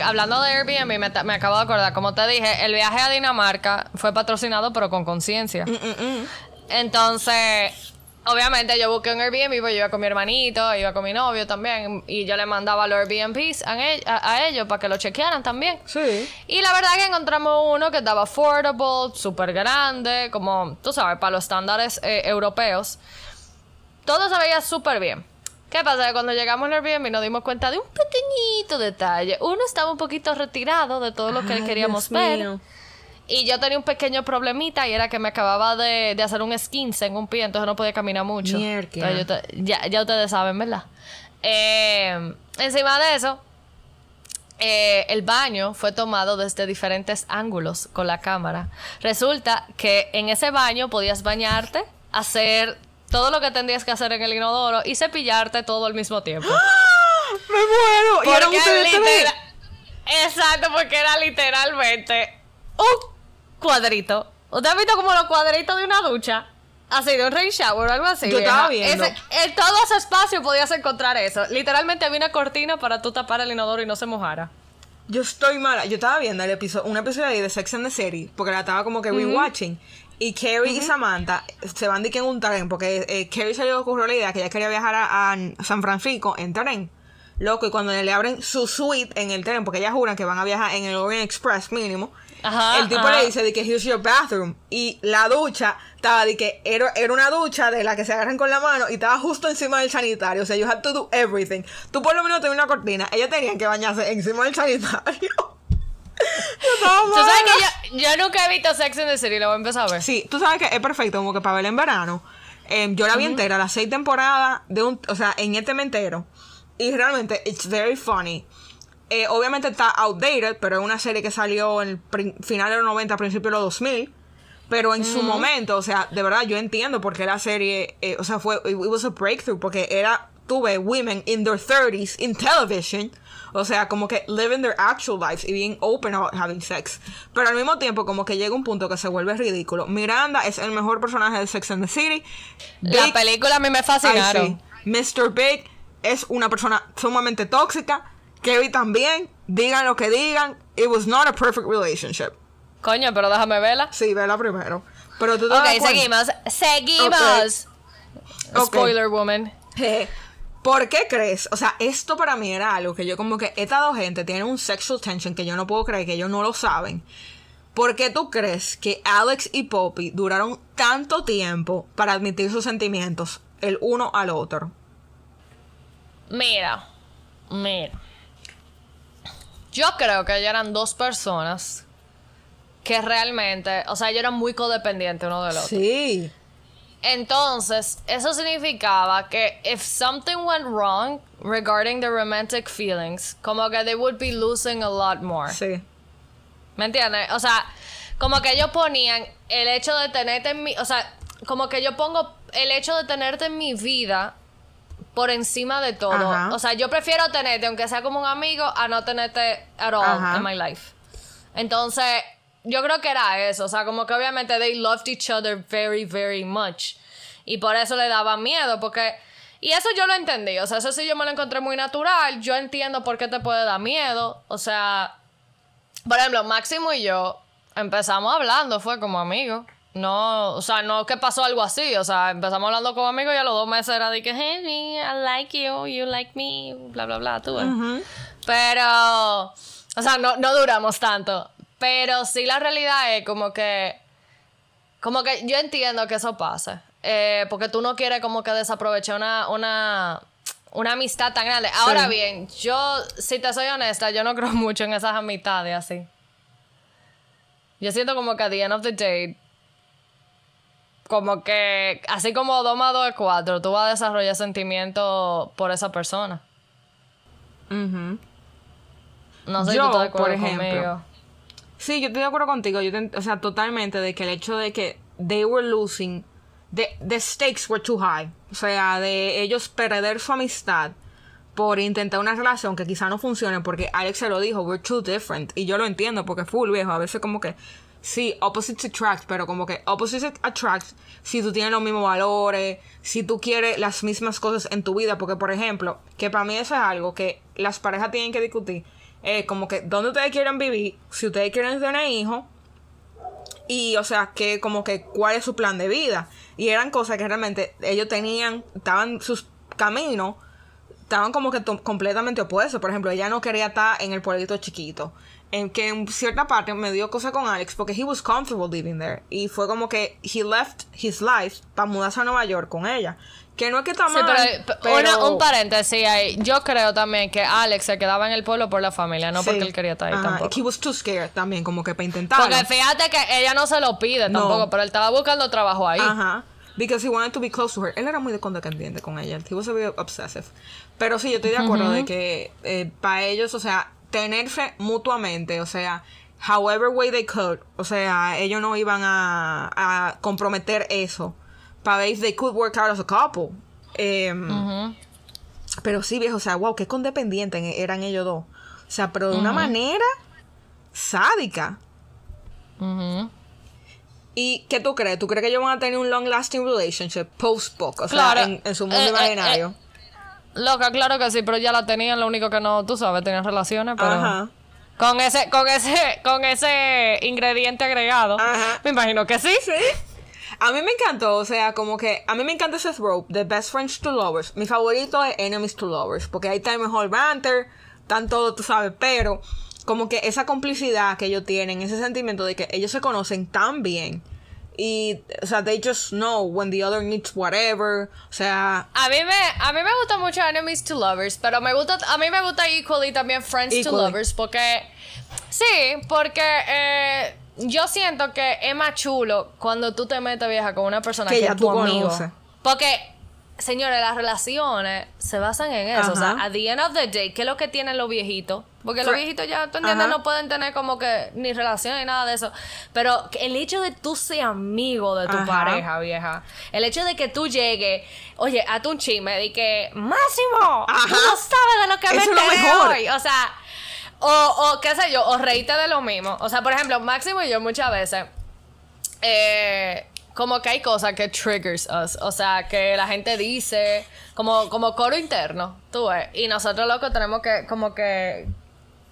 hablando de Airbnb, me, me acabo de acordar, como te dije, el viaje a Dinamarca fue patrocinado, pero con conciencia. Mm, Entonces, obviamente yo busqué un Airbnb, pues yo iba con mi hermanito, iba con mi novio también, y yo le mandaba los Airbnbs a, e- a- a ellos para que lo chequearan también. Sí. Y la verdad que encontramos uno que estaba affordable, súper grande, como tú sabes, para los estándares eh, europeos. Todo se veía súper bien. ¿Qué pasa? Que cuando llegamos al Airbnb nos dimos cuenta de un pequeñito detalle. Uno estaba un poquito retirado de todo lo que Ay, queríamos Dios ver. mío. Y yo tenía un pequeño problemita y era que me acababa de, de hacer un esquince en un pie, entonces no podía caminar mucho. Entonces yo te- ya, ya ustedes saben, ¿verdad? Eh, encima de eso, eh, el baño fue tomado desde diferentes ángulos con la cámara. Resulta que en ese baño podías bañarte, hacer todo lo que tendrías que hacer en el inodoro y cepillarte todo al mismo tiempo. ¡Me muero! Y Porque ustedes Exacto, porque era literalmente un cuadrito. ¿Usted ha visto como los cuadritos de una ducha? Así, de un rain shower o algo así. Yo estaba viendo. Ese- en todo ese espacio podías encontrar eso. Literalmente había una cortina para tú tapar el inodoro y no se mojara. Yo estoy mala. Yo estaba viendo el episodio, un episodio ahí de Sex and the City, porque la estaba como que rewatching. Y Carrie y Samantha se van de que en un tren, porque eh, Carrie se le ocurrió la idea que ella quería viajar a, a San Francisco en tren. Loco, y cuando le abren su suite en el tren, porque ellas juran que van a viajar en el Orient Express mínimo, Ajá, el tipo ajá. le dice de que here's your bathroom. Y la ducha estaba de que era, era una ducha de la que se agarran con la mano y estaba justo encima del sanitario. O sea, you had to do everything. Tú por lo menos tenías una cortina. Ellas tenían que bañarse encima del sanitario. Yo estaba ¿Tú sabes que yo, yo nunca he visto Sex and the City? Lo voy a empezar a ver. Sí, tú sabes que es perfecto como que para verla en verano. Em, yo la vi entera, las seis temporadas de un, o sea, en este me entero. Y realmente, it's very funny. Eh, obviamente está outdated, pero es una serie que salió en el final de los 90, principio de los 2000. Pero en su momento, o sea, de verdad yo entiendo por qué la serie, eh, o sea, fue, it was a breakthrough, porque era, tuve women in their 30s in television, o sea, como que living their actual lives y being open about having sex. Pero al mismo tiempo, como que llega un punto que se vuelve ridículo. Miranda es el mejor personaje de Sex and the City. La Big- película a mí me fascinaron. Mr. Big es una persona sumamente tóxica. Kevin también. Digan lo que digan. It was not a perfect relationship. Coño, pero déjame verla. Sí, vela primero. Pero tú te Ok, seguimos. Seguimos. Spoiler woman. ¿Por qué crees? O sea, esto para mí era algo que yo como que esta dos gente tienen un sexual tension que yo no puedo creer que ellos no lo saben. ¿Por qué tú crees que Alex y Poppy duraron tanto tiempo para admitir sus sentimientos el uno al otro? Mira, mira. Yo creo que ellos eran dos personas que realmente, o sea, ellos eran muy codependientes uno del otro. Sí. Entonces, eso significaba que if something went wrong regarding the romantic feelings, como que they would be losing a lot more. Sí. ¿Me entiendes? O sea, como que ellos ponían el hecho de tenerte en mi... O sea, como que yo pongo el hecho de tenerte en mi vida por encima de todo. Ajá. O sea, yo prefiero tenerte, aunque sea como un amigo, a no tenerte at all Ajá. in my life. Entonces, yo creo que era eso. O sea, como que obviamente they loved each other very, very much. Y por eso le daba miedo, porque... Y eso yo lo entendí. O sea, eso sí yo me lo encontré muy natural. Yo entiendo por qué te puede dar miedo. O sea... Por ejemplo, Máximo y yo empezamos hablando, fue como amigos. No, o sea, no que pasó algo así, o sea, empezamos hablando como amigos y a los dos meses era de que, hey, I like you, you like me, bla, bla, bla, tú. Pero, o sea, no, no duramos tanto. Pero sí la realidad es como que, como que yo entiendo que eso pase. Eh, porque tú no quieres como que desaprovechar una, una, una amistad tan grande. Ahora bien, yo, si te soy honesta, yo no creo mucho en esas amistades así. Yo siento como que at the end of the day, como que, así como dos más dos es cuatro, tú vas a desarrollar sentimientos por esa persona. Ujú. No sé Yo, si tú estás de acuerdo por ejemplo, conmigo. Sí, yo estoy de acuerdo contigo. Yo te- o sea, totalmente de que el hecho de que they were losing, the, the stakes were too high. O sea, de ellos perder su amistad por intentar una relación que quizá no funcione porque Alex se lo dijo, we're too different. Y yo lo entiendo porque full viejo, a veces como que sí, opposites attract, pero como que opposites attract si tú tienes los mismos valores, si tú quieres las mismas cosas en tu vida, porque por ejemplo, que para mí eso es algo que las parejas tienen que discutir, eh, como que dónde ustedes quieren vivir, si ustedes quieren tener hijos, y o sea que como que cuál es su plan de vida y eran cosas que realmente ellos tenían estaban sus caminos estaban como que completamente opuestos. Por ejemplo ella no quería estar en el pueblito chiquito en que en cierta parte me dio cosa con Alex porque he was comfortable living there y fue como que he left his life para mudarse a Nueva York con ella que no es que está Sí, mal pero, pero- una- un paréntesis ahí. Yo creo también que Alex se quedaba en el pueblo por la familia, no Sí. porque él quería estar ahí Ajá, tampoco. he was too scared también como que para intentarlo Porque fíjate que ella no se lo pide No. tampoco, pero él estaba buscando trabajo ahí. Ajá. Because he wanted to be close to her. Él era muy condescendiente con ella. He was a bit obsessive. Pero sí, yo estoy de acuerdo de que para ellos, o sea, tenerse mutuamente, o sea, however way they could, o sea, ellos no iban a, a comprometer eso para ver if they could work out as a couple. Em. Pero sí, viejo, o sea, wow, qué condependientes eran ellos dos. O sea, pero de una manera sádica. ¿Y qué tú crees? ¿Tú crees que ellos van a tener un long lasting relationship post-book? O sea, Claro. en, en su mundo Eh, eh, imaginario. Loca, claro que sí, pero ya la tenían, lo único que no, tú sabes, tenían relaciones, pero... Ajá. Con ese, con ese, con ese ingrediente agregado. Ajá. Me imagino que sí. Sí. A mí me encantó, o sea, como que a mí me encanta ese trope de Best Friends to Lovers. Mi favorito es Enemies to Lovers, porque ahí está el mejor banter, están todo, tú sabes, pero como que esa complicidad que ellos tienen, ese sentimiento de que ellos se conocen tan bien y, o sea, they just know when the other needs whatever, o sea, A mí me, a mí me gusta mucho Enemies to Lovers, pero me gusta, a mí me gusta equally también Friends to. Lovers, porque sí, porque eh, yo siento que es más chulo cuando tú te metes vieja con una persona Que que, ya es tu tú amigo. conoces. Porque Señores, las relaciones se basan en eso. O sea, at the end of the day, ¿qué es lo que tienen los viejitos? Porque los viejitos ya, tú entiendes, no pueden tener como que ni relación ni nada de eso. Pero el hecho de tú ser amigo de tu pareja, vieja. El hecho de que tú llegues, oye, hazte un chisme de que, Máximo, Ajá. tú no sabes de lo que me es lo enteré mejor. hoy. O sea, o, o qué sé yo, o reíte de lo mismo. O sea, por ejemplo, Máximo y yo muchas veces eh, como que hay cosas que triggers us. O sea, que la gente dice, como, como coro interno, tú ves. Y nosotros, loco, tenemos que, como que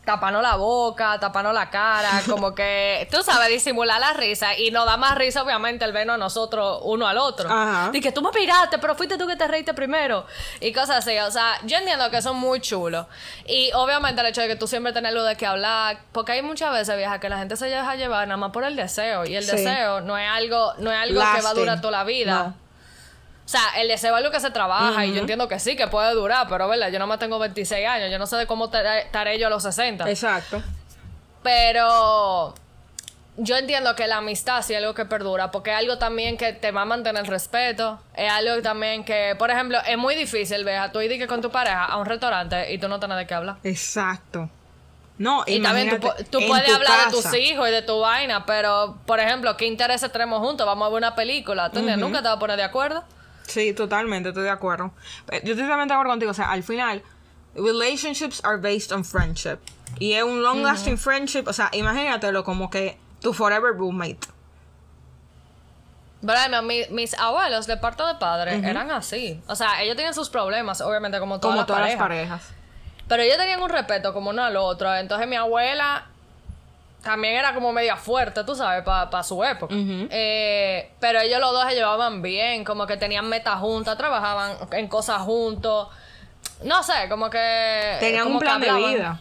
taparnos la boca, taparnos la cara, como que, tú sabes, disimular la risa. Y nos da más risa, obviamente, el vernos a nosotros uno al otro. Ajá. Y que tú me piraste, pero fuiste tú que te reíste primero. Y cosas así. O sea, yo entiendo que son muy chulos. Y obviamente el hecho de que tú siempre tenés lo de que hablar. Porque hay muchas veces, vieja, que la gente se deja llevar nada más por el deseo. Y el Sí. deseo no es algo, no es algo que va a durar toda la vida. No. O sea, el deseo es algo que se trabaja y yo entiendo que sí, que puede durar, pero verdad, yo nomás tengo 26 años, yo no sé de cómo estaré yo a los 60. Exacto. Pero yo entiendo que la amistad sí es algo que perdura, porque es algo también que te va a mantener respeto, es algo también que, por ejemplo, es muy difícil, veja, tú ir con tu pareja a un restaurante y tú no tienes de qué hablar. Exacto. No, Y también tú, tú puedes tu hablar de tus hijos y de tu vaina, pero, por ejemplo, ¿qué intereses tenemos juntos? Vamos a ver una película, ¿tú entiendes? Nunca te vas a poner de acuerdo. Sí, totalmente, estoy de acuerdo. Eh, Yo estoy totalmente de acuerdo contigo. O sea, al final, relationships are based on friendship. Y es un long lasting friendship. O sea, imagínatelo como que tu forever roommate. Bueno, mi- mis abuelos de parte de padre eran así. O sea, ellos tenían sus problemas, obviamente, como todas, Como las, todas parejas. las parejas. Pero ellos tenían un respeto como uno al otro. Entonces mi abuela también era como media fuerte, tú sabes, para su época. Eh, pero ellos los dos se llevaban bien, como que tenían metas juntas, trabajaban en cosas juntos. No sé, como que... Tenían como un plan de vida.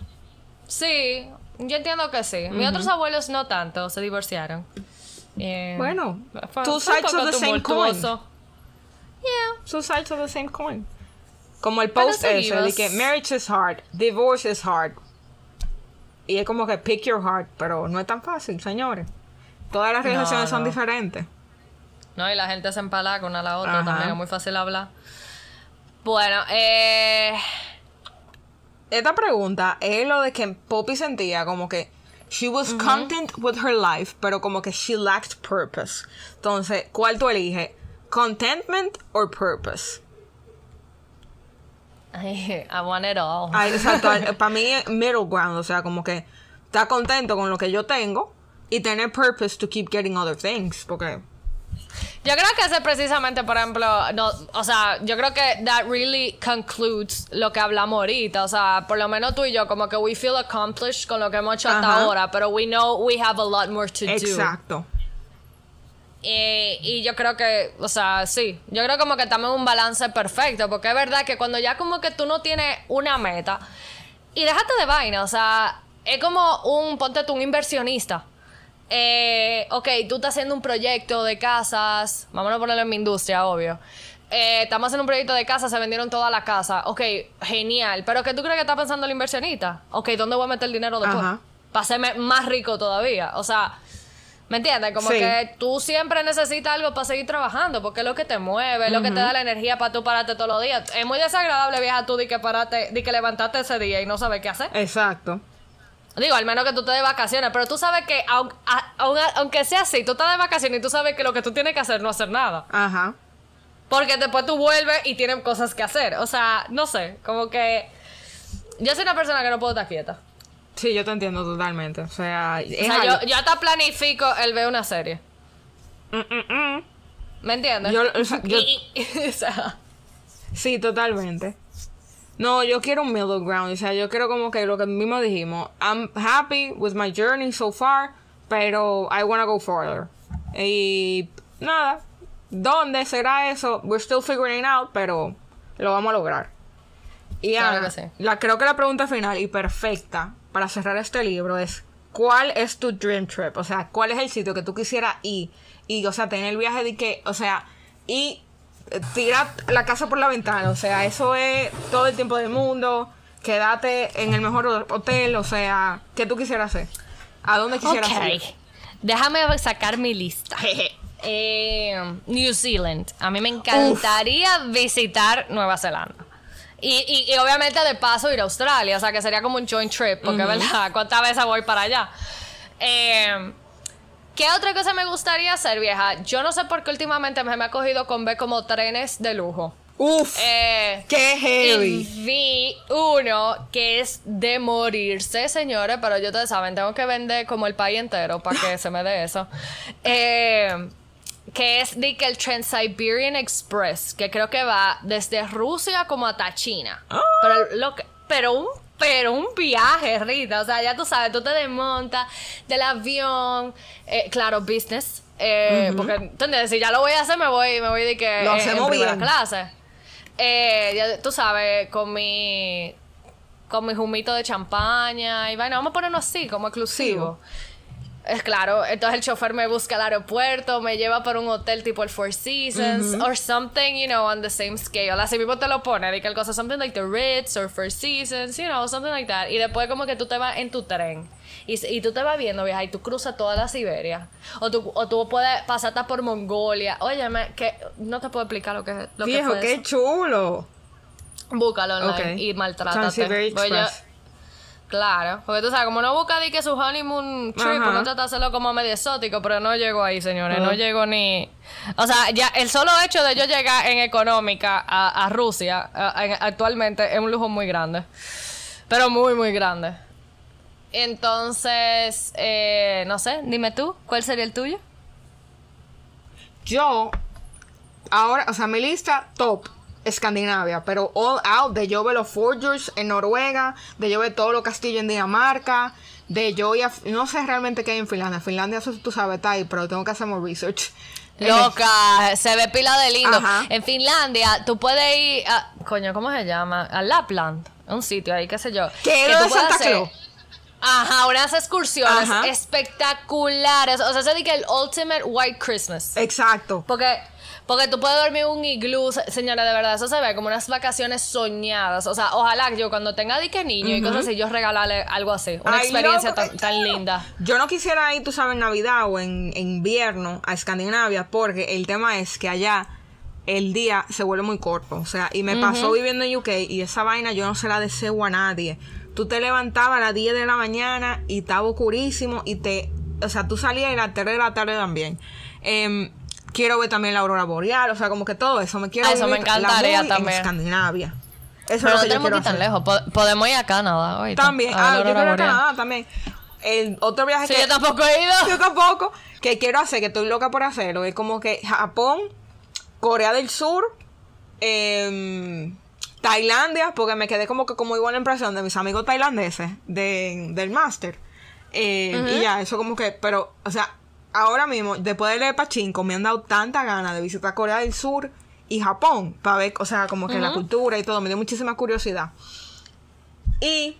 Sí, yo entiendo que sí. Mis otros abuelos no tanto, se divorciaron. Eh, Bueno, fue- two fue un sides of the same coin. Yeah. Two sides of the same coin. Como el post ese de que marriage is hard, divorce is hard. Y es como que pick your heart, pero no es tan fácil, señores. Todas las No, relaciones son no. diferentes. No, y la gente se empala con una a la otra Ajá. también, es muy fácil hablar. Bueno, eh. Esta pregunta es lo de que Poppy sentía como que she was content with her life, pero como que she lacked purpose. Entonces, ¿cuál tú eliges? ¿Contentment or purpose? I want it all. Ay, exacto. Para mí es middle ground, o sea, como que está contento con lo que yo tengo y tener purpose to keep getting other things, porque Yo creo que ese es precisamente, por ejemplo, no, o sea, yo creo que that really concludes lo que hablamos ahorita. O sea, por lo menos tú y yo, como que we feel accomplished con lo que hemos hecho hasta ahora, pero we know we have a lot more to do. exacto. Eh, y yo creo que, o sea, sí, yo creo como que estamos en un balance perfecto, porque es verdad que cuando ya como que tú no tienes una meta, y déjate de vaina, o sea, es como un, ponte tú, un inversionista. Eh, ok, tú estás haciendo un proyecto de casas, vamos a ponerlo en mi industria, obvio. Eh, estamos haciendo un proyecto de casas, se vendieron todas las casas. Ok, genial. Pero ¿qué tú crees que está pensando el inversionista? Ok, ¿dónde voy a meter el dinero después? Ajá. Para hacerme más rico todavía. O sea, ¿me entiendes? Como Sí. que tú siempre necesitas algo para seguir trabajando, porque es lo que te mueve, es lo que te da la energía para tú pararte todos los días. Es muy desagradable, vieja, tú de que parate, de que levantaste ese día y no sabes qué hacer. Exacto. Digo, al menos que tú te de vacaciones, pero tú sabes que aun- a- aun- aunque sea así, tú estás de vacaciones y tú sabes que lo que tú tienes que hacer es no hacer nada. Ajá. Porque después tú vuelves y tienes cosas que hacer. O sea, no sé, como que yo soy una persona que no puedo estar quieta. Sí, yo te entiendo totalmente. O sea, O sea, yo, yo hasta planifico el ver una serie. Mm, mm, mm. ¿Me entiendes? Yo- o sea, yo- Y- y- o sea, Sí, totalmente. No, yo quiero un middle ground. O sea, yo quiero como que lo que mismo dijimos. I'm happy with my journey so far, pero I wanna go further. Y nada. ¿Dónde será eso? We're still figuring it out, pero lo vamos a lograr. Y Claro Ana, que sí. la, creo que la pregunta final y perfecta para cerrar este libro es ¿cuál es tu dream trip? O sea, ¿cuál es el sitio que tú quisieras ir? Y, o sea, tener el viaje de que, o sea, y eh, tirar la casa por la ventana. O sea, eso es todo el tiempo del mundo. Quédate en el mejor ho- hotel. O sea, ¿qué tú quisieras hacer? ¿A dónde quisieras ok. ir? Déjame sacar mi lista. Eh, New Zealand. A mí me encantaría visitar Nueva Zelanda. Y, y- y obviamente de paso ir a Australia, o sea que sería como un joint trip, porque verdad, ¿cuántas veces voy para allá? Eh, ¿Qué otra cosa me gustaría hacer, vieja? Yo no sé por qué últimamente me, me ha cogido con ver como trenes de lujo. Uf, Eh, qué y heavy. vi uno que es de morirse, señores, pero yo ustedes saben, tengo que vender como el país entero para que se me dé eso. Eh, que es de que el Trans-Siberian Express, que creo que va desde Rusia como hasta China. Pero, lo que- pero un pero un viaje, Rita. O sea, ya tú sabes, tú te desmontas del avión, eh, claro, business. eh, Porque, ¿entiendes? Si ya lo voy a hacer, me voy, me voy de que Lo en hacemos primera bien. clase. Eh, ya tú sabes, con mi con mi humito de champaña y vaina, vamos a ponernos así, como exclusivo. Es claro, entonces el chofer me busca al aeropuerto, me lleva para un hotel tipo el Four Seasons, or something, you know, on the same scale. Así mismo te lo pone, de que el cosa, something like the Ritz or Four Seasons, you know, something like that. Y después como que tú te vas en tu tren. Y, y tú te vas viendo, vieja, y tú cruzas toda la Siberia. O tú, o tú puedes pasar hasta por Mongolia. Óyeme, que no te puedo explicar lo que, lo que Viejo, fue qué eso. chulo. Búscalo online Ok. y maltrátate. Trans-Siberian Voy yo- Express. Claro, porque tú sabes, como no busca de que su honeymoon trip, uno trata de hacerlo como medio exótico, pero no llegó ahí, señores, no Ah. llegó ni... O sea, ya el solo hecho de yo llegar en económica a, a Rusia a- actualmente es un lujo muy grande, pero muy, muy grande. Entonces, eh, no sé, dime tú, ¿cuál sería el tuyo? Yo, ahora, o sea, mi lista top, Escandinavia, pero all out, de yo ver los forgers en Noruega, de yo ver todos los castillos en Dinamarca, de yo y no sé realmente qué hay en Finlandia. Finlandia, eso tú sabes, está ahí, pero tengo que hacer más research. Loca, se ve pila de lindo. En Finlandia, tú puedes ir a. Coño, ¿cómo se llama? A Lapland. Un sitio ahí, qué sé yo. ¿Qué que tú Santa? Ajá, unas excursiones espectaculares. O sea, se dice el Ultimate White Christmas. Exacto. Porque porque tú puedes dormir un iglú, señora, de verdad, eso se ve como unas vacaciones soñadas. O sea, ojalá yo cuando tenga dique niño y cosas así, yo regalarle algo así. Una experiencia tan, linda. Yo no quisiera ir, tú sabes, en Navidad o en, invierno a Escandinavia, porque el tema es que allá el día se vuelve muy corto. O sea, y me pasó viviendo en UK y esa vaina yo no se la deseo a nadie. Tú te levantabas a las 10 de la mañana y estaba oscurísimo y te... O sea, tú salías a las 3 de la tarde también. Eh, quiero ver también la aurora boreal, o sea, como que todo eso. Me quiero eso me encantaría también. En Escandinavia. Eso Pero es lo no tenemos que ir tan lejos. Podemos ir a Canadá hoy. También. Ah, yo quiero ir a Canadá también. El otro viaje sí, que... yo tampoco he ido. Yo tampoco. Que quiero hacer, que estoy loca por hacerlo. Es como que Japón, Corea del Sur, eh, Tailandia, porque me quedé como que con muy buena impresión de mis amigos tailandeses de, del máster. Eh, Y ya, eso como que, pero, o sea, ahora mismo, después de leer Pachinko, me han dado tanta ganas de visitar Corea del Sur y Japón para ver, o sea, como que la cultura y todo, me dio muchísima curiosidad. Y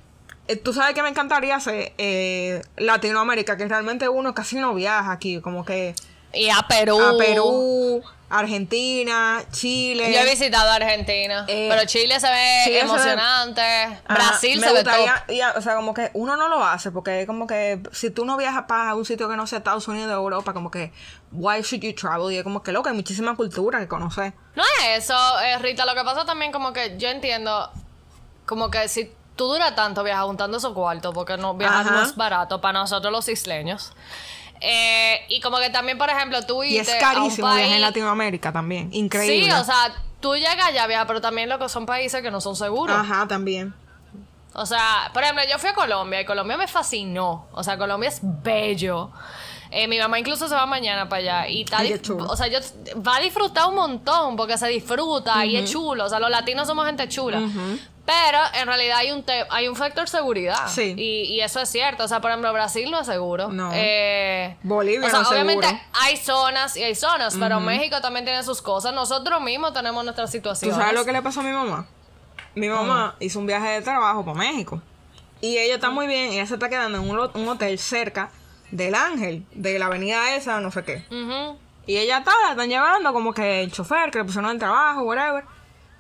eh, tú sabes que me encantaría hacer eh, Latinoamérica, que realmente uno casi no viaja aquí, como que... Y a Perú. A Perú, Argentina, Chile. Yo he visitado Argentina, eh, pero Chile se ve emocionante. Brasil se ve top. o sea, como que uno no lo hace porque es como que si tú no viajas para un sitio que no sea Estados Unidos o Europa, como que why should you travel? Y es como que loco, hay muchísima cultura que conocer. No es eso, eh, Rita, lo que pasa también como que yo entiendo como que si tú duras tanto viajas juntando esos cuartos porque no viajar no es barato para nosotros los isleños. Eh, y como que también, por ejemplo, tú Y es carísimo viajar en Latinoamérica también. Increíble. Sí, o sea, tú llegas allá, viajas, pero también lo que son países que no son seguros. Ajá, también. O sea, por ejemplo, yo fui a Colombia y Colombia me fascinó. O sea, Colombia es bello. Eh, mi mamá incluso se va mañana para allá y está, o sea, yo va a disfrutar un montón porque se disfruta y es chulo, o sea, los latinos somos gente chula. Pero en realidad hay un hay un factor seguridad. Sí. Y, eso es cierto. O sea, por ejemplo, Brasil no es seguro. No. Eh, Bolivia o sea, obviamente hay zonas y hay zonas, pero México también tiene sus cosas. Nosotros mismos tenemos nuestra situación. ¿Tú sabes lo que le pasó a mi mamá? Mi mamá hizo un viaje de trabajo para México. Y ella está muy bien. Ella se está quedando en un, hotel cerca del Ángel, de la avenida esa, no sé qué. Y ella está, la están llevando como que el chofer, que le pusieron el trabajo, whatever.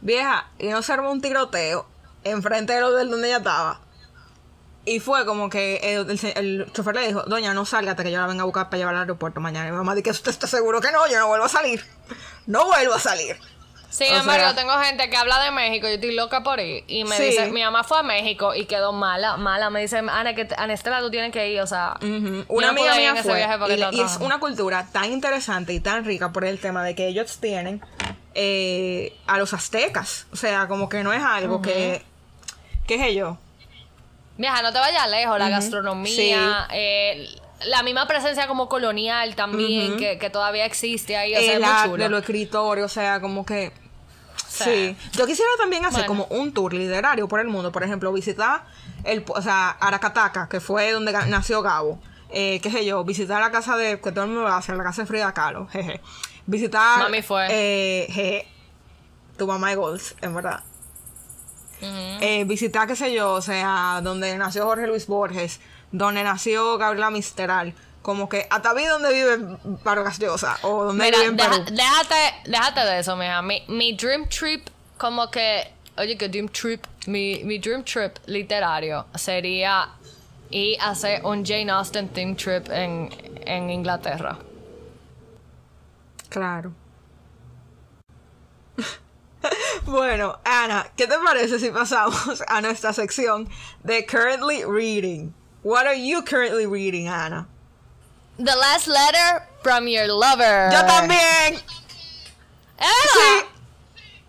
Vieja, y no se armó un tiroteo enfrente de lo del donde ella estaba. Y fue como que el, chofer le dijo, doña, no salga hasta que yo la venga a buscar para llevar al aeropuerto mañana. Y mi mamá dice, ¿usted está seguro que no? Yo no vuelvo a salir. No vuelvo a salir. Sin embargo, tengo gente que habla de México, yo estoy loca por ir. Y me dice, mi mamá fue a México y quedó mala, mala. Me dice, Ana, que Ana Estela, tú tienes que ir, o sea. Una amiga mía fue. Y, es una cultura tan interesante y tan rica por el tema de que ellos tienen eh, a los aztecas. O sea, como que no es algo que ¿Qué sé yo? Viaja, no te vayas lejos, la gastronomía, eh, la misma presencia como colonial también, que, todavía existe ahí. O sea, el arte de los escritorios, o sea, como que... Sí. Yo quisiera también hacer como un tour literario por el mundo. Por ejemplo, visitar el, o sea, Aracataca, que fue donde nació Gabo. Eh, qué sé yo, visitar la casa de, que todo el mundo va a hacer, la casa de Frida Kahlo, jeje. Visitar... Mami fue. Eh, jeje, tu mamá de Golds, en verdad eh, visitar, qué sé yo, o sea, donde nació Jorge Luis Borges, donde nació Gabriela Misteral. Como que hasta vi donde vive Paro Gaseosa o donde vive en Perú. déjate, déjate de eso, mija. Mi, mi dream trip, como que, oye, que dream trip, mi, mi dream trip literario sería ir a hacer un Jane Austen theme trip en, en Inglaterra. Claro. bueno, Ana, ¿qué te parece si pasamos a nuestra sección de Currently Reading? What are you currently reading, Ana? The Last Letter from Your Lover. Yo también. Sí.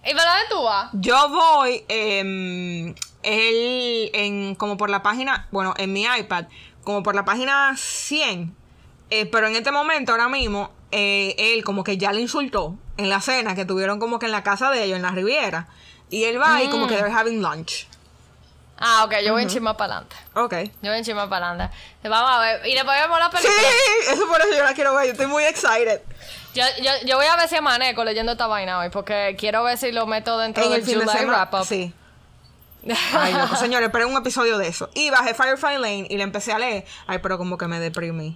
¿Y para dónde tú vas? Yo voy em, en, como por la página, bueno, en mi iPad, como por la página 100. Eh, pero en este momento, ahora mismo, eh, él como que ya le insultó en la cena que tuvieron como que en la casa de ellos, en la Riviera. Y él va y como que mm. they're having lunch. Ah, ok, yo voy en chisma para adelante. Ok. Yo voy en chisma para adelante. Vamos a ver. Y después vemos la Sí, película. eso por eso yo la quiero ver. Yo estoy muy excited. Yo, yo, yo voy a ver si amanezco leyendo esta vaina hoy, porque quiero ver si lo meto dentro En del el de July semana. wrap up. Sí. Ay, loco, señores, pero un episodio de eso. Y bajé Firefly Lane y le empecé a leer. Ay, pero como que me deprimí.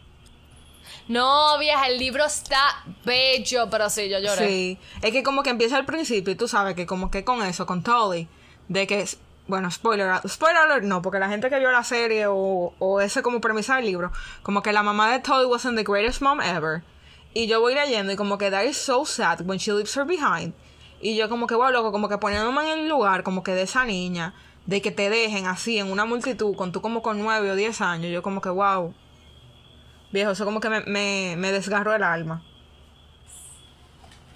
No, vieja, el libro está bello, pero sí, yo lloré. Sí. Es que como que empieza al principio y tú sabes que como que con eso, con Tully, de que, bueno, spoiler, spoiler alert no, porque la gente que vio la serie o, o ese como premisa del libro, como que la mamá de Tully wasn't the greatest mom ever. Y yo voy leyendo y como que that is so sad when she leaves her behind. Y yo como que, wow, loco, como que poniéndome en el lugar como que de esa niña, de que te dejen así en una multitud, con tú como con nueve o diez años, yo como que, wow. Viejo, eso como que me, me, me desgarró el alma.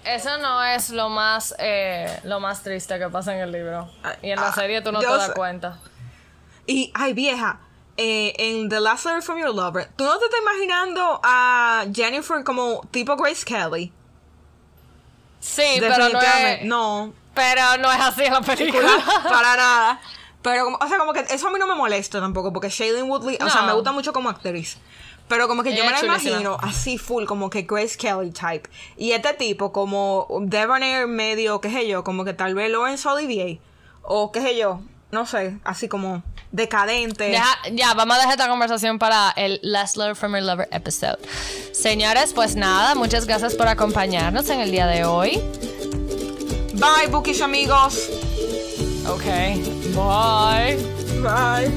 Eso no es lo más, eh, lo más triste que pasa en el libro. Y en la Ah, serie tú no te das sé. cuenta. Y, ay, vieja, eh, en The Last Letter from Your Lover, ¿tú no te estás imaginando a Jennifer como tipo Grace Kelly? Sí, pero no es, no, pero no es así en la película. para nada. Pero, como, o sea, como que eso a mí no me molesta tampoco, porque Shailene Woodley, o sea, me gusta mucho como actriz. Pero como que yo Ella me la imagino así full, como que Grace Kelly type. Y este tipo, como Debonair medio, qué sé yo, como que tal vez Laurence Olivier. O qué sé yo, no sé, así como decadente. Deja- ya, vamos a dejar esta conversación para el Last Letter from Your Lover episode. Señores, pues nada, muchas gracias por acompañarnos en el día de hoy. Bye, bookish amigos. Ok, bye. Bye.